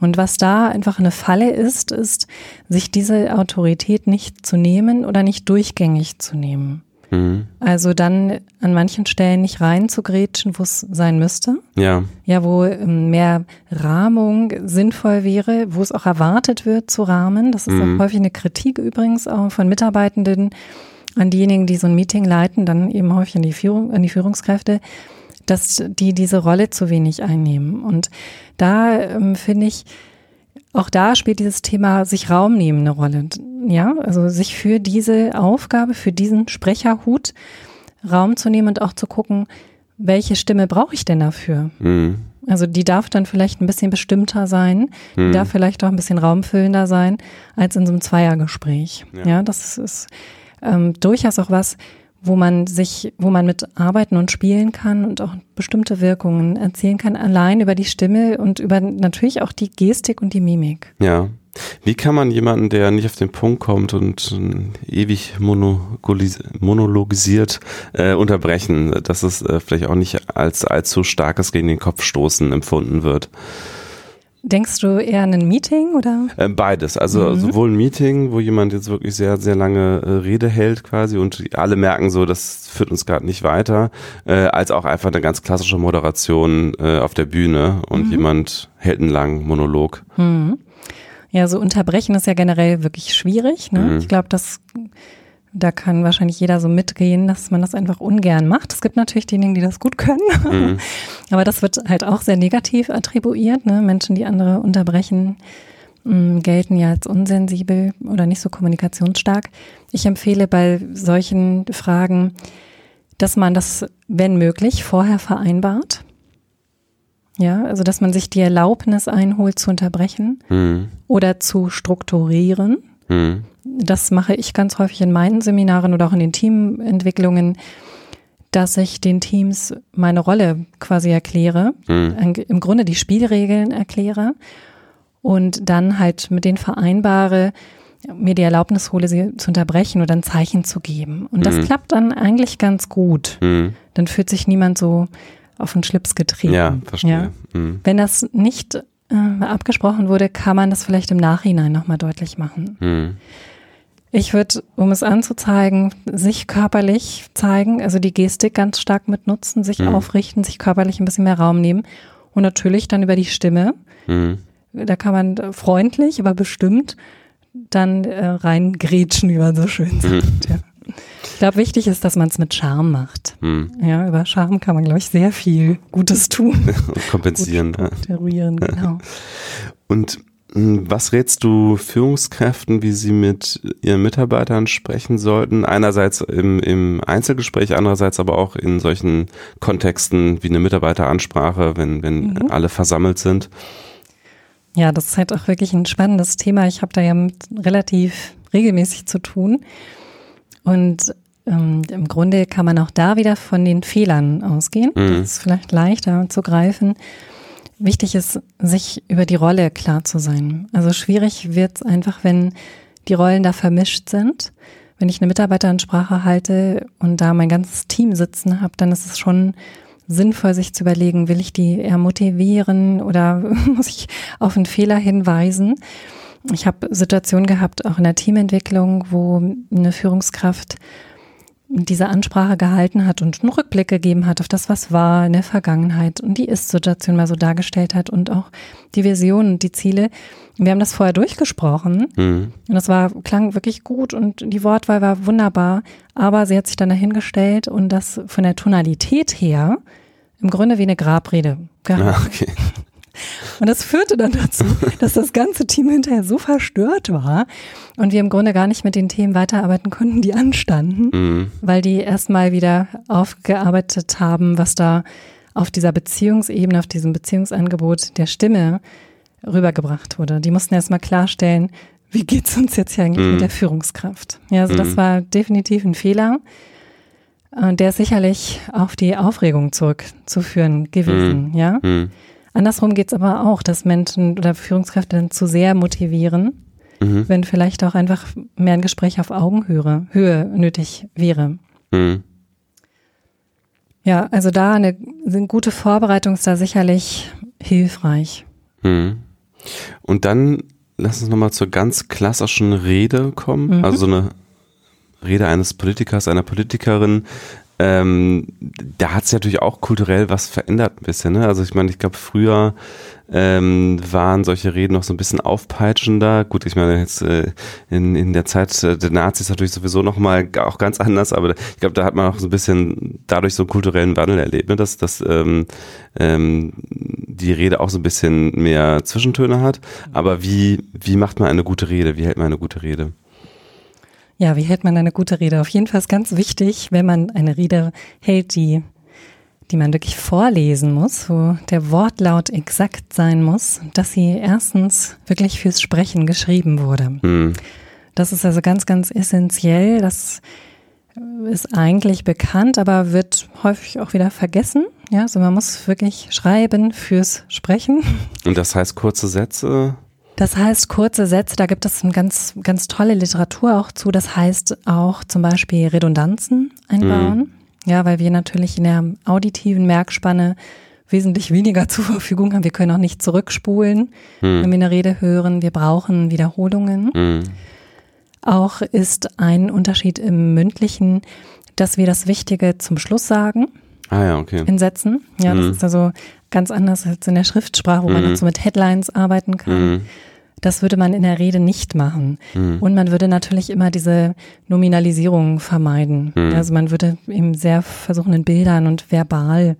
Speaker 3: Und was da einfach eine Falle ist, ist, sich diese Autorität nicht zu nehmen oder nicht durchgängig zu nehmen. Mhm. Also dann an manchen Stellen nicht reinzugrätschen, wo es sein müsste.
Speaker 2: Ja.
Speaker 3: Ja, wo ähm, mehr Rahmung sinnvoll wäre, wo es auch erwartet wird zu rahmen. Das ist mhm. auch häufig eine Kritik übrigens auch von Mitarbeitenden, an diejenigen, die so ein Meeting leiten, dann eben häufig an die, Führung, an die Führungskräfte, dass die diese Rolle zu wenig einnehmen. Und da ähm, finde ich, auch da spielt dieses Thema sich Raum nehmen eine Rolle. Ja, also sich für diese Aufgabe, für diesen Sprecherhut Raum zu nehmen und auch zu gucken, welche Stimme brauche ich denn dafür? Mhm. Also die darf dann vielleicht ein bisschen bestimmter sein, mhm. die darf vielleicht auch ein bisschen raumfüllender sein als in so einem Zweiergespräch. Ja, ja das ist ähm, durchaus auch was, wo man sich, wo man mit arbeiten und spielen kann und auch bestimmte Wirkungen erzielen kann, allein über die Stimme und über natürlich auch die Gestik und die Mimik.
Speaker 2: Ja. Wie kann man jemanden, der nicht auf den Punkt kommt und äh, ewig monologisiert äh, unterbrechen, dass es äh, vielleicht auch nicht als allzu starkes gegen den Kopf stoßen empfunden wird?
Speaker 3: Denkst du eher an ein Meeting oder?
Speaker 2: Äh, beides. Also mhm. sowohl ein Meeting, wo jemand jetzt wirklich sehr, sehr lange äh, Rede hält quasi und alle merken so, das führt uns gerade nicht weiter, äh, als auch einfach eine ganz klassische Moderation äh, auf der Bühne und mhm. jemand hält einen langen Monolog.
Speaker 3: Mhm. Ja, so unterbrechen ist ja generell wirklich schwierig. Ne? Mhm. Ich glaube, das da kann wahrscheinlich jeder so mitgehen, dass man das einfach ungern macht. Es gibt natürlich diejenigen, die das gut können, mhm. aber das wird halt auch sehr negativ attribuiert. Ne? Menschen, die andere unterbrechen, mh, mm, gelten ja als unsensibel oder nicht so kommunikationsstark. Ich empfehle bei solchen Fragen, dass man das, wenn möglich, vorher vereinbart. Ja, also dass man sich die Erlaubnis einholt zu unterbrechen mhm. oder zu strukturieren. Mhm das mache ich ganz häufig in meinen Seminaren oder auch in den Teamentwicklungen, dass ich den Teams meine Rolle quasi erkläre, mhm. im Grunde die Spielregeln erkläre und dann halt mit denen vereinbare, mir die Erlaubnis hole, sie zu unterbrechen oder ein Zeichen zu geben. Und das mhm. klappt dann eigentlich ganz gut. Mhm. Dann fühlt sich niemand so auf den Schlips getreten.
Speaker 2: Ja, verstehe. Ja?
Speaker 3: Mhm. Wenn das nicht äh, abgesprochen wurde, kann man das vielleicht im Nachhinein nochmal deutlich machen. Mhm. Ich würde, um es anzuzeigen, sich körperlich zeigen, also die Gestik ganz stark mitnutzen, sich mhm. aufrichten, sich körperlich ein bisschen mehr Raum nehmen und natürlich dann über die Stimme. Mhm. Da kann man freundlich, aber bestimmt dann äh, reingrätschen, wie man so schön mhm. sagt. Ja. Ich glaube, wichtig ist, dass man es mit Charme macht. Mhm. Ja, über Charme kann man, glaube ich, sehr viel Gutes tun.
Speaker 2: Und kompensieren.
Speaker 3: Gut, ja. genau.
Speaker 2: Und hm, was rätst du Führungskräften, wie sie mit ihren Mitarbeitern sprechen sollten? Einerseits im, im Einzelgespräch, andererseits aber auch in solchen Kontexten wie eine Mitarbeiteransprache, wenn, wenn mhm. alle versammelt sind.
Speaker 3: Ja, das ist halt auch wirklich ein spannendes Thema. Ich habe da ja relativ regelmäßig zu tun. Und ähm, im Grunde kann man auch da wieder von den Fehlern ausgehen. Mhm. Das ist vielleicht leichter zu greifen. Wichtig ist, sich über die Rolle klar zu sein. Also schwierig wird es einfach, wenn die Rollen da vermischt sind. Wenn ich eine Mitarbeiteransprache halte und da mein ganzes Team sitzen habe, dann ist es schon sinnvoll, sich zu überlegen, will ich die eher motivieren oder muss ich auf einen Fehler hinweisen? Ich habe Situationen gehabt, auch in der Teamentwicklung, wo eine Führungskraft diese Ansprache gehalten hat und einen Rückblick gegeben hat auf das, was war in der Vergangenheit und die Ist-Situation mal so dargestellt hat und auch die Vision und die Ziele. Wir haben das vorher durchgesprochen mhm. und das war, klang wirklich gut und die Wortwahl war wunderbar, aber sie hat sich dann dahingestellt und das von der Tonalität her im Grunde wie eine Grabrede gehabt. Ah, okay. Und das führte dann dazu, dass das ganze Team hinterher so verstört war und wir im Grunde gar nicht mit den Themen weiterarbeiten konnten, die anstanden, mhm. weil die erstmal wieder aufgearbeitet haben, was da auf dieser Beziehungsebene, auf diesem Beziehungsangebot der Stimme rübergebracht wurde. Die mussten erstmal klarstellen, wie geht's uns jetzt hier eigentlich mhm. mit der Führungskraft? Ja, also mhm. das war definitiv ein Fehler. Und der ist sicherlich auf die Aufregung zurückzuführen gewesen, mhm. ja. Andersrum geht es aber auch, dass Menschen oder Führungskräfte dann zu sehr motivieren, mhm. wenn vielleicht auch einfach mehr ein Gespräch auf Augenhöhe Höhe nötig wäre. Mhm. Ja, also da eine, eine gute Vorbereitung ist da sicherlich hilfreich.
Speaker 2: Mhm. Und dann lass uns nochmal zur ganz klassischen Rede kommen. Mhm. Also so eine Rede eines Politikers, einer Politikerin, ähm, da hat sich natürlich auch kulturell was verändert ein bisschen. Ne? Also ich meine, ich glaube, früher ähm, waren solche Reden noch so ein bisschen aufpeitschender. Gut, ich meine, jetzt äh, in, in der Zeit der Nazis natürlich sowieso nochmal auch ganz anders, aber ich glaube, da hat man auch so ein bisschen dadurch so einen kulturellen Wandel erlebt, ne? dass, dass ähm, ähm, die Rede auch so ein bisschen mehr Zwischentöne hat. Aber wie, wie macht man eine gute Rede? Wie hält man eine gute Rede?
Speaker 3: Ja, wie hält man eine gute Rede? Auf jeden Fall ist ganz wichtig, wenn man eine Rede hält, die, die man wirklich vorlesen muss, wo der Wortlaut exakt sein muss, dass sie erstens wirklich fürs Sprechen geschrieben wurde. Mhm. Das ist also ganz, ganz essentiell. Das ist eigentlich bekannt, aber wird häufig auch wieder vergessen. Ja, also man muss wirklich schreiben fürs Sprechen.
Speaker 2: Und das heißt kurze Sätze?
Speaker 3: Das heißt kurze Sätze, da gibt es eine ganz, ganz tolle Literatur auch zu. Das heißt auch zum Beispiel Redundanzen einbauen. Mhm. Ja, weil wir natürlich in der auditiven Merkspanne wesentlich weniger zur Verfügung haben. Wir können auch nicht zurückspulen, hm. wenn wir eine Rede hören. Wir brauchen Wiederholungen. Hm. Auch ist ein Unterschied im mündlichen, dass wir das Wichtige zum Schluss sagen.
Speaker 2: Ah ja, okay.
Speaker 3: In Sätzen. Ja, das ist also ganz anders als in der Schriftsprache, wo man hm. so mit Headlines arbeiten kann. Das würde man in der Rede nicht machen. Mhm. Und man würde natürlich immer diese Nominalisierung vermeiden. Mhm. Also man würde eben sehr versuchen, in Bildern und verbal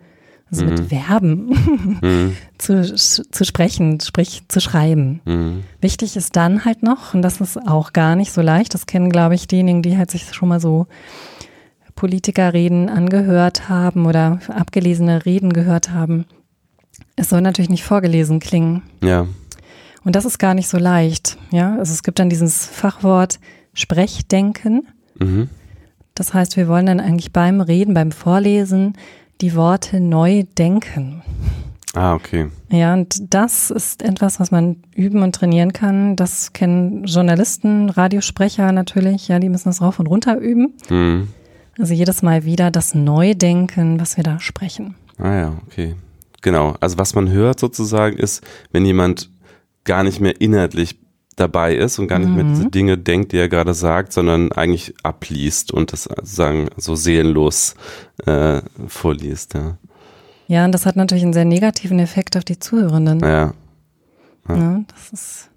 Speaker 3: also mhm. mit Verben mhm. zu, zu sprechen, sprich zu schreiben. Mhm. Wichtig ist dann halt noch, und das ist auch gar nicht so leicht, das kennen, glaube ich, diejenigen, die halt sich schon mal so Politikerreden angehört haben oder abgelesene Reden gehört haben. Es soll natürlich nicht vorgelesen klingen.
Speaker 2: Ja.
Speaker 3: Und das ist gar nicht so leicht. Ja, also es gibt dann dieses Fachwort Sprechdenken. Mhm. Das heißt, wir wollen dann eigentlich beim Reden, beim Vorlesen die Worte neu denken.
Speaker 2: Ah, okay.
Speaker 3: Ja, und das ist etwas, was man üben und trainieren kann. Das kennen Journalisten, Radiosprecher natürlich. Ja, die müssen das rauf und runter üben. Mhm. Also jedes Mal wieder das Neudenken, was wir da sprechen.
Speaker 2: Ah ja, okay. Genau. Also was man hört sozusagen ist, wenn jemand gar nicht mehr inhaltlich dabei ist und gar nicht mhm. mehr diese Dinge denkt, die er gerade sagt, sondern eigentlich abliest und das sozusagen so seelenlos äh, vorliest. Ja.
Speaker 3: ja, und das hat natürlich einen sehr negativen Effekt auf die Zuhörenden.
Speaker 2: Ja.
Speaker 3: ja. ja das ist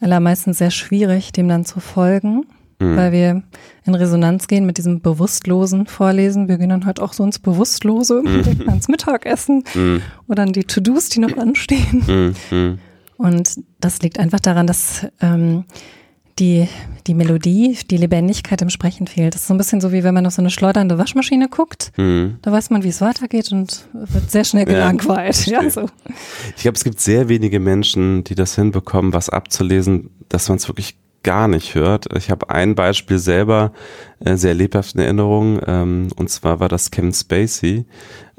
Speaker 3: allermeistens sehr schwierig, dem dann zu folgen, mhm. weil wir in Resonanz gehen mit diesem bewusstlosen Vorlesen. Wir gehen dann halt auch so ins Bewusstlose, mhm. ans Mittagessen mhm. oder an die To-Dos, die noch anstehen. Und das liegt einfach daran, dass ähm, die, die Melodie, die Lebendigkeit im Sprechen fehlt. Das ist so ein bisschen so, wie wenn man auf so eine schleudernde Waschmaschine guckt. Mhm. Da weiß man, wie es weitergeht und wird sehr schnell gelangweilt. Ja, ja, so.
Speaker 2: Ich glaube, es gibt sehr wenige Menschen, die das hinbekommen, was abzulesen, dass man es wirklich gar nicht hört. Ich habe ein Beispiel selber äh, sehr lebhaft in Erinnerung, ähm, und zwar war das Kevin Spacey.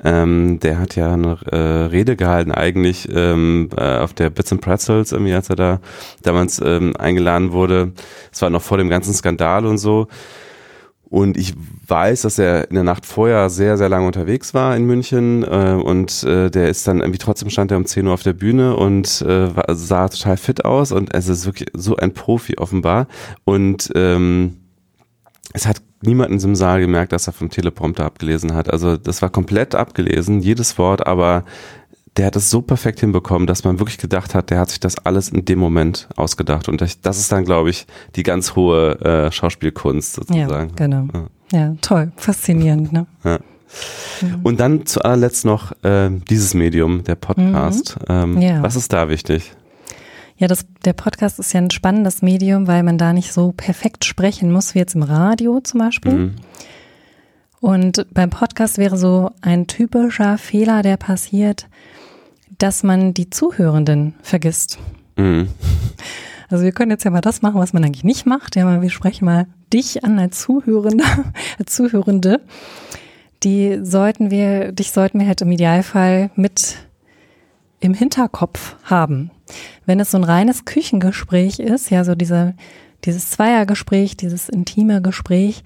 Speaker 2: Ähm, der hat ja eine äh, Rede gehalten eigentlich ähm, äh, auf der Bits and Pretzels, irgendwie, als er da damals ähm, eingeladen wurde. Es war noch vor dem ganzen Skandal und so. Und ich weiß, dass er in der Nacht vorher sehr, sehr lange unterwegs war in München äh, und äh, der ist dann irgendwie trotzdem stand er um 10 Uhr auf der Bühne und äh, sah total fit aus und es ist wirklich so ein Profi offenbar. Und ähm, es hat niemand in diesem Saal gemerkt, dass er vom Teleprompter abgelesen hat. Also das war komplett abgelesen, jedes Wort, aber der hat es so perfekt hinbekommen, dass man wirklich gedacht hat, der hat sich das alles in dem Moment ausgedacht. Und das ist dann, glaube ich, die ganz hohe äh, Schauspielkunst sozusagen.
Speaker 3: Ja, genau. Ja, ja toll, faszinierend. Ne?
Speaker 2: Ja. Und dann zu allerletzt noch äh, dieses Medium, der Podcast. Mhm. Ähm, ja. Was ist da wichtig?
Speaker 3: Ja, das, der Podcast ist ja ein spannendes Medium, weil man da nicht so perfekt sprechen muss, wie jetzt im Radio zum Beispiel. Mhm. Und beim Podcast wäre so ein typischer Fehler, der passiert, dass man die Zuhörenden vergisst. Mhm. Also wir können jetzt ja mal das machen, was man eigentlich nicht macht. Ja, wir sprechen mal dich an als Zuhörende, als Zuhörende. Die sollten wir, dich sollten wir halt im Idealfall mit im Hinterkopf haben. Wenn es so ein reines Küchengespräch ist, ja, so diese, dieses Zweiergespräch, dieses intime Gespräch,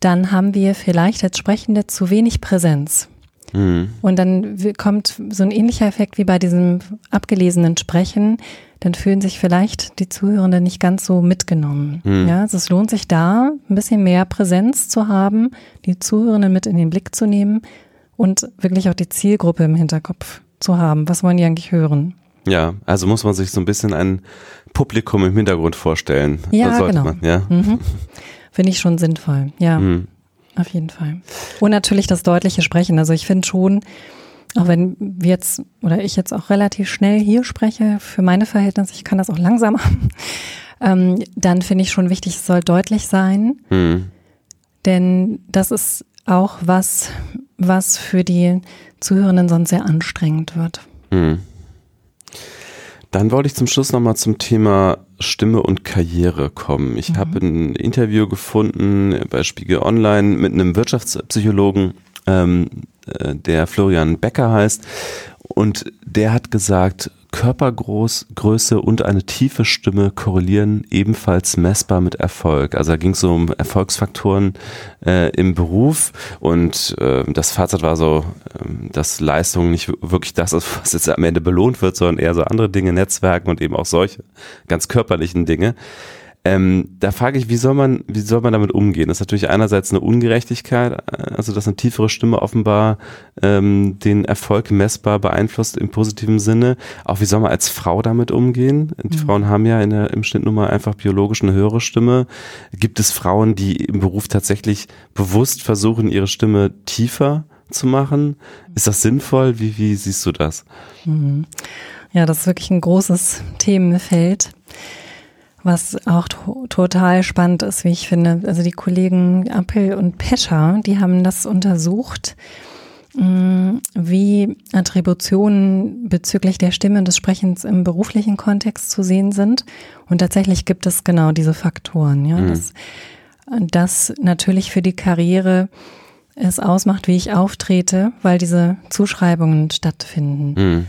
Speaker 3: dann haben wir vielleicht als Sprechende zu wenig Präsenz. Mhm. Und dann kommt so ein ähnlicher Effekt wie bei diesem abgelesenen Sprechen. Dann fühlen sich vielleicht die Zuhörenden nicht ganz so mitgenommen. Mhm. Ja, also es lohnt sich da, ein bisschen mehr Präsenz zu haben, die Zuhörenden mit in den Blick zu nehmen und wirklich auch die Zielgruppe im Hinterkopf zu haben. Was wollen die eigentlich hören?
Speaker 2: Ja, also muss man sich so ein bisschen ein Publikum im Hintergrund vorstellen.
Speaker 3: Ja, genau. Man, ja. Mhm. Finde ich schon sinnvoll. Ja. Mhm. Auf jeden Fall. Und natürlich das deutliche Sprechen. Also ich finde schon, auch wenn wir jetzt oder ich jetzt auch relativ schnell hier spreche, für meine Verhältnisse, ich kann das auch langsamer, ähm, dann finde ich schon wichtig, es soll deutlich sein. Mhm. Denn das ist auch was, was für die Zuhörenden sonst sehr anstrengend wird. Mhm.
Speaker 2: Dann wollte ich zum Schluss nochmal zum Thema Stimme und Karriere kommen. Ich mhm. habe ein Interview gefunden bei Spiegel Online mit einem Wirtschaftspsychologen, ähm, äh, der Florian Becker heißt. Und der hat gesagt, Körpergröße und eine tiefe Stimme korrelieren ebenfalls messbar mit Erfolg. Also da ging es so um Erfolgsfaktoren äh, im Beruf und äh, das Fazit war so, äh, dass Leistung nicht wirklich das ist, was jetzt am Ende belohnt wird, sondern eher so andere Dinge, Netzwerken und eben auch solche ganz körperlichen Dinge. Ähm, da frage ich, wie soll man, wie soll man damit umgehen? Das ist natürlich einerseits eine Ungerechtigkeit, äh, also dass eine tiefere Stimme offenbar ähm, den Erfolg messbar beeinflusst im positiven Sinne. Auch wie soll man als Frau damit umgehen? Die mhm. Frauen haben ja in der, im Schnitt nun mal einfach biologisch eine höhere Stimme. Gibt es Frauen, die im Beruf tatsächlich bewusst versuchen, ihre Stimme tiefer zu machen? Ist das sinnvoll? Wie, wie siehst du das?
Speaker 3: Mhm. Ja, das ist wirklich ein großes Themenfeld. Was auch to total spannend ist, wie ich finde. Also die Kollegen Appel und Pescher, die haben das untersucht, mm, wie Attributionen bezüglich der Stimme und des Sprechens im beruflichen Kontext zu sehen sind. Und tatsächlich gibt es genau diese Faktoren, ja. Mhm. Das, das natürlich für die Karriere es ausmacht, wie ich auftrete, weil diese Zuschreibungen stattfinden. Mhm.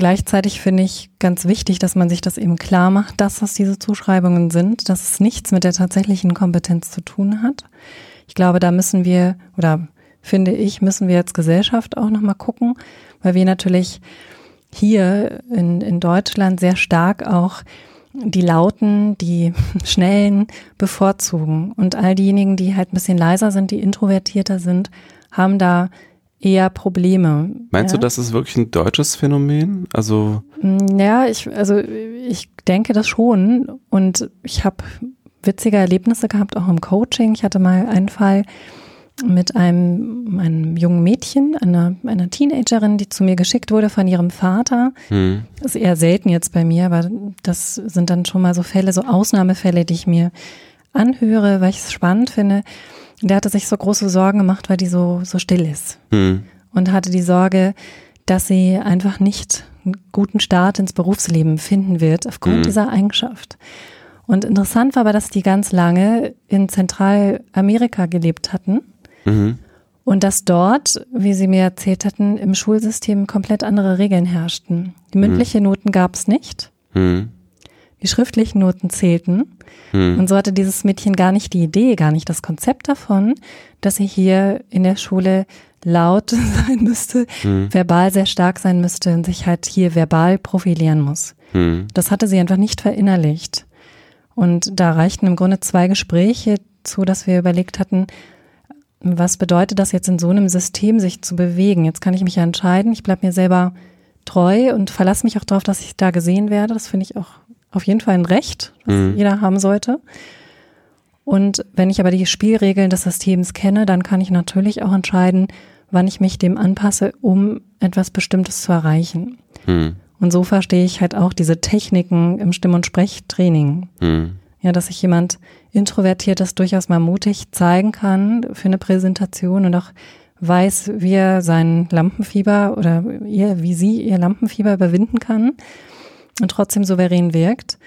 Speaker 3: Gleichzeitig finde ich ganz wichtig, dass man sich das eben klar macht, dass das diese Zuschreibungen sind, dass es nichts mit der tatsächlichen Kompetenz zu tun hat. Ich glaube, da müssen wir, oder finde ich, müssen wir als Gesellschaft auch nochmal gucken, weil wir natürlich hier in, in Deutschland sehr stark auch die Lauten, die Schnellen bevorzugen. Und all diejenigen, die halt ein bisschen leiser sind, die introvertierter sind, haben da eher Probleme.
Speaker 2: Meinst ja? du, das ist wirklich ein deutsches Phänomen? Also
Speaker 3: mm, ja, ich also ich denke das schon und ich habe witzige Erlebnisse gehabt auch im Coaching. Ich hatte mal einen Fall mit einem, einem jungen Mädchen, einer, einer Teenagerin, die zu mir geschickt wurde von ihrem Vater. Hm. Das ist eher selten jetzt bei mir, aber das sind dann schon mal so Fälle, so Ausnahmefälle, die ich mir anhöre, weil ich es spannend finde. Der hatte sich so große Sorgen gemacht, weil die so, so still ist. Mhm. Und hatte die Sorge, dass sie einfach nicht einen guten Start ins Berufsleben finden wird aufgrund mhm. dieser Eigenschaft. Und interessant war aber, dass die ganz lange in Zentralamerika gelebt hatten. Mhm. Und dass dort, wie sie mir erzählt hatten, im Schulsystem komplett andere Regeln herrschten. Die mündliche mhm. Noten gab es nicht. Mhm. Die schriftlichen Noten zählten. Hm. Und so hatte dieses Mädchen gar nicht die Idee, gar nicht das Konzept davon, dass sie hier in der Schule laut sein müsste, hm. verbal sehr stark sein müsste und sich halt hier verbal profilieren muss. Hm. Das hatte sie einfach nicht verinnerlicht. Und da reichten im Grunde zwei Gespräche zu, dass wir überlegt hatten, was bedeutet das jetzt in so einem System, sich zu bewegen? Jetzt kann ich mich ja entscheiden, ich bleibe mir selber treu und verlasse mich auch darauf, dass ich da gesehen werde. Das finde ich auch auf jeden Fall ein Recht, was mhm. jeder haben sollte. Und wenn ich aber die Spielregeln des Systems kenne, dann kann ich natürlich auch entscheiden, wann ich mich dem anpasse, um etwas Bestimmtes zu erreichen. Mhm. Und so verstehe ich halt auch diese Techniken im Stimm- und Sprechtraining. Mhm. Ja, dass sich jemand Introvertiertes durchaus mal mutig zeigen kann für eine Präsentation und auch weiß, wie er sein Lampenfieber oder ihr, wie sie ihr Lampenfieber überwinden kann und trotzdem souverän wirkt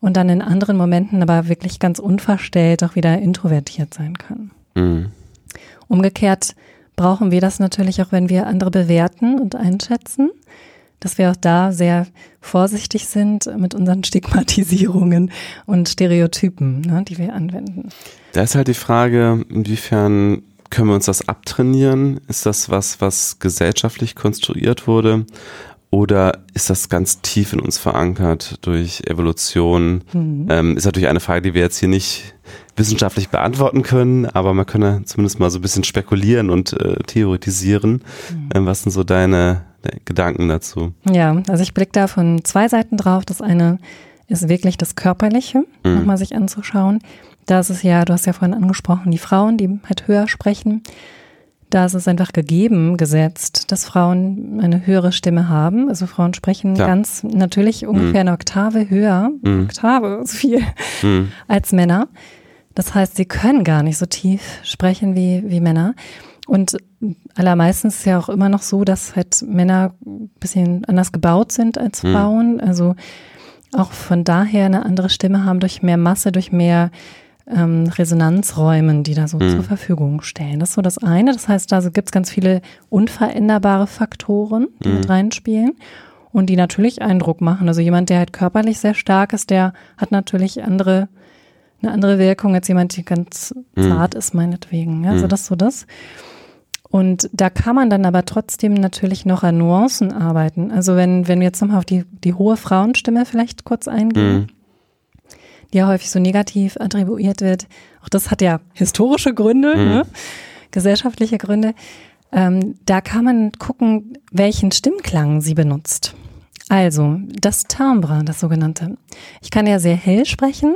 Speaker 3: und dann in anderen Momenten aber wirklich ganz unverstellt auch wieder introvertiert sein kann. Mhm. Umgekehrt brauchen wir das natürlich auch, wenn wir andere bewerten und einschätzen, dass wir auch da sehr vorsichtig sind mit unseren Stigmatisierungen und Stereotypen, ne, die wir anwenden.
Speaker 2: Da ist halt die Frage, inwiefern können wir uns das abtrainieren? Ist das was, was gesellschaftlich konstruiert wurde? Oder ist das ganz tief in uns verankert durch Evolution? Mhm. Ähm, ist natürlich eine Frage, die wir jetzt hier nicht wissenschaftlich beantworten können, aber man könne zumindest mal so ein bisschen spekulieren und äh, theoretisieren. Mhm. Ähm, was sind so deine, deine, Gedanken dazu?
Speaker 3: Ja, also ich blicke da von zwei Seiten drauf. Das eine ist wirklich das Körperliche, mhm. nochmal sich anzuschauen. Da ist es ja, du hast ja vorhin angesprochen, die Frauen, die halt höher sprechen. Da ist es einfach gegeben, gesetzt, dass Frauen eine höhere Stimme haben. Also Frauen sprechen Klar. ganz natürlich ungefähr mhm. eine Oktave höher, mhm. Oktave so viel, mhm. als Männer. Das heißt, sie können gar nicht so tief sprechen wie, wie Männer. Und allermeistens ist ja auch immer noch so, dass halt Männer ein bisschen anders gebaut sind als mhm. Frauen. Also auch von daher eine andere Stimme haben durch mehr Masse, durch mehr ähm, Resonanzräumen, die da so mhm. zur Verfügung stellen. Das ist so das eine. Das heißt, da gibt es ganz viele unveränderbare Faktoren, die mhm. mit reinspielen. und die natürlich Eindruck machen. Also jemand, der halt körperlich sehr stark ist, der hat natürlich andere, eine andere Wirkung als jemand, der ganz
Speaker 2: Mhm.
Speaker 3: zart ist, meinetwegen. Ja, also das ist so das. Und da kann man dann aber trotzdem natürlich noch an Nuancen arbeiten. Also wenn, wenn wir jetzt nochmal auf die, die hohe Frauenstimme vielleicht kurz eingehen. Die ja häufig so negativ attribuiert wird. Auch das hat ja historische Gründe,
Speaker 2: Mhm.
Speaker 3: ne? gesellschaftliche Gründe. Ähm, da kann man gucken, welchen Stimmklang sie benutzt. Also das Timbre, das sogenannte. Ich kann ja sehr hell sprechen.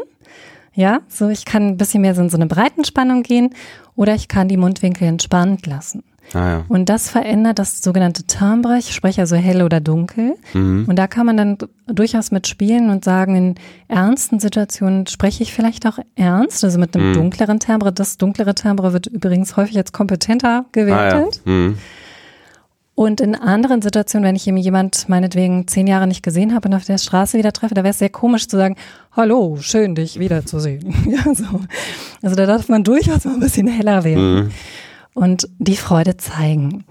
Speaker 3: Ja, so ich kann ein bisschen mehr so in so eine Breitenspannung gehen oder ich kann die Mundwinkel entspannt lassen.
Speaker 2: Ah ja.
Speaker 3: Und das verändert das sogenannte Timbre. Ich spreche also hell oder dunkel.
Speaker 2: Mhm.
Speaker 3: Und da kann man dann durchaus mitspielen und sagen, in ernsten Situationen spreche ich vielleicht auch ernst, also mit einem
Speaker 2: Mhm.
Speaker 3: dunkleren Timbre. Das dunklere Timbre wird übrigens häufig als kompetenter
Speaker 2: Ah ja.
Speaker 3: gewertet.
Speaker 2: Mhm.
Speaker 3: Und in anderen Situationen, wenn ich eben jemand meinetwegen zehn Jahre nicht gesehen habe und auf der Straße wieder treffe, da wäre es sehr komisch zu sagen, hallo, schön dich wiederzusehen. Ja, so. Also da darf man durchaus mal ein bisschen heller werden
Speaker 2: Mhm.
Speaker 3: Und die Freude zeigen.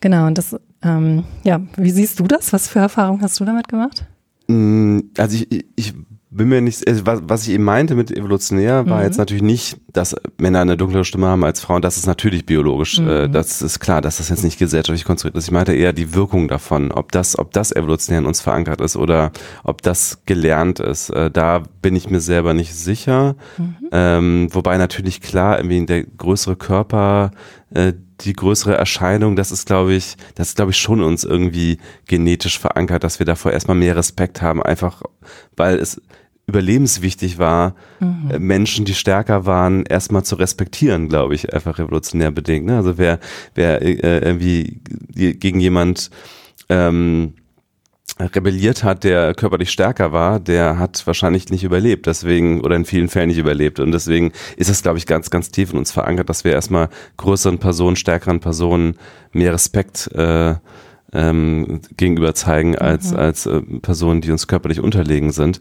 Speaker 3: Genau, und das, ähm, ja, wie siehst du das? Was für Erfahrungen hast du damit gemacht?
Speaker 2: Mm, Also ich, ich bin mir nicht, also was, was ich eben meinte mit evolutionär, war
Speaker 3: Mhm.
Speaker 2: jetzt natürlich nicht, dass Männer eine dunklere Stimme haben als Frauen. Das ist natürlich biologisch.
Speaker 3: Mhm.
Speaker 2: Äh, Das ist klar, dass das jetzt nicht gesellschaftlich konstruiert ist. Ich meinte eher die Wirkung davon, ob das, ob das evolutionär in uns verankert ist oder ob das gelernt ist. Äh, Da bin ich mir selber nicht sicher.
Speaker 3: Mhm.
Speaker 2: Ähm, wobei natürlich klar, irgendwie der größere Körper, äh, die größere Erscheinung, das ist, glaube ich, das ist, glaube ich, schon uns irgendwie genetisch verankert, dass wir davor erstmal mehr Respekt haben, einfach weil es überlebenswichtig war, äh, Menschen, die stärker waren, erstmal zu respektieren, glaube ich, einfach revolutionär bedingt. Ne? Also wer, wer äh, irgendwie gegen jemand ähm, rebelliert hat, der körperlich stärker war, der hat wahrscheinlich nicht überlebt, deswegen, oder in vielen Fällen nicht überlebt. Und deswegen ist es, glaube ich, ganz, ganz tief in uns verankert, dass wir erstmal größeren Personen, stärkeren Personen mehr Respekt äh, ähm, gegenüber zeigen als, als äh, Personen, die uns körperlich unterlegen sind.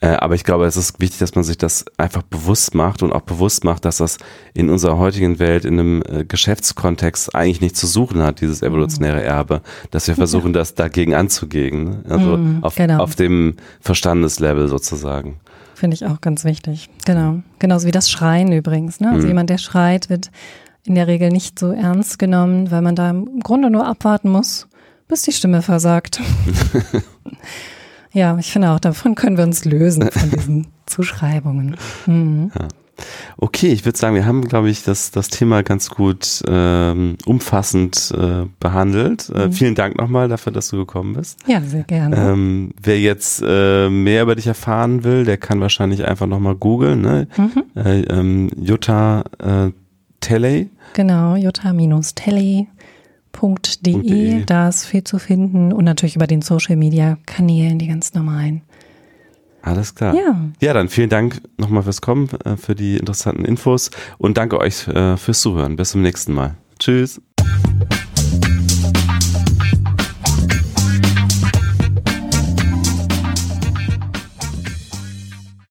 Speaker 2: Äh, aber ich glaube, es ist wichtig, dass man sich das einfach bewusst macht und auch bewusst macht, dass das in unserer heutigen Welt in einem äh, Geschäftskontext eigentlich nichts zu suchen hat, dieses evolutionäre Erbe, dass wir versuchen, das dagegen anzugehen. Ne? Also
Speaker 3: Mhm,
Speaker 2: auf,
Speaker 3: genau.
Speaker 2: auf dem Verstandeslevel sozusagen.
Speaker 3: Finde ich auch ganz wichtig. Genau. Genauso wie das Schreien übrigens. Ne? Also
Speaker 2: Mhm.
Speaker 3: jemand, der schreit, wird in der Regel nicht so ernst genommen, weil man da im Grunde nur abwarten muss, bis die Stimme versagt. ja, ich finde auch, davon können wir uns lösen, von diesen Zuschreibungen. Mhm.
Speaker 2: Okay, ich würde sagen, wir haben, glaube ich, das, das Thema ganz gut ähm, umfassend äh, behandelt. Äh,
Speaker 3: Mhm.
Speaker 2: Vielen Dank nochmal dafür, dass du gekommen bist.
Speaker 3: Ja, sehr gerne.
Speaker 2: Ähm, wer jetzt äh, mehr über dich erfahren will, der kann wahrscheinlich einfach nochmal googeln. Ne?
Speaker 3: Mhm.
Speaker 2: Äh, ähm, Jutta äh, Telley.
Speaker 3: Genau, jota-telly.de,
Speaker 2: .de.
Speaker 3: da ist viel zu finden und natürlich über den Social Media Kanälen, die ganz normalen.
Speaker 2: Alles klar.
Speaker 3: Ja,
Speaker 2: Ja, dann vielen Dank nochmal fürs Kommen, äh, für die interessanten Infos und danke euch äh, fürs Zuhören. Bis zum nächsten Mal. Tschüss.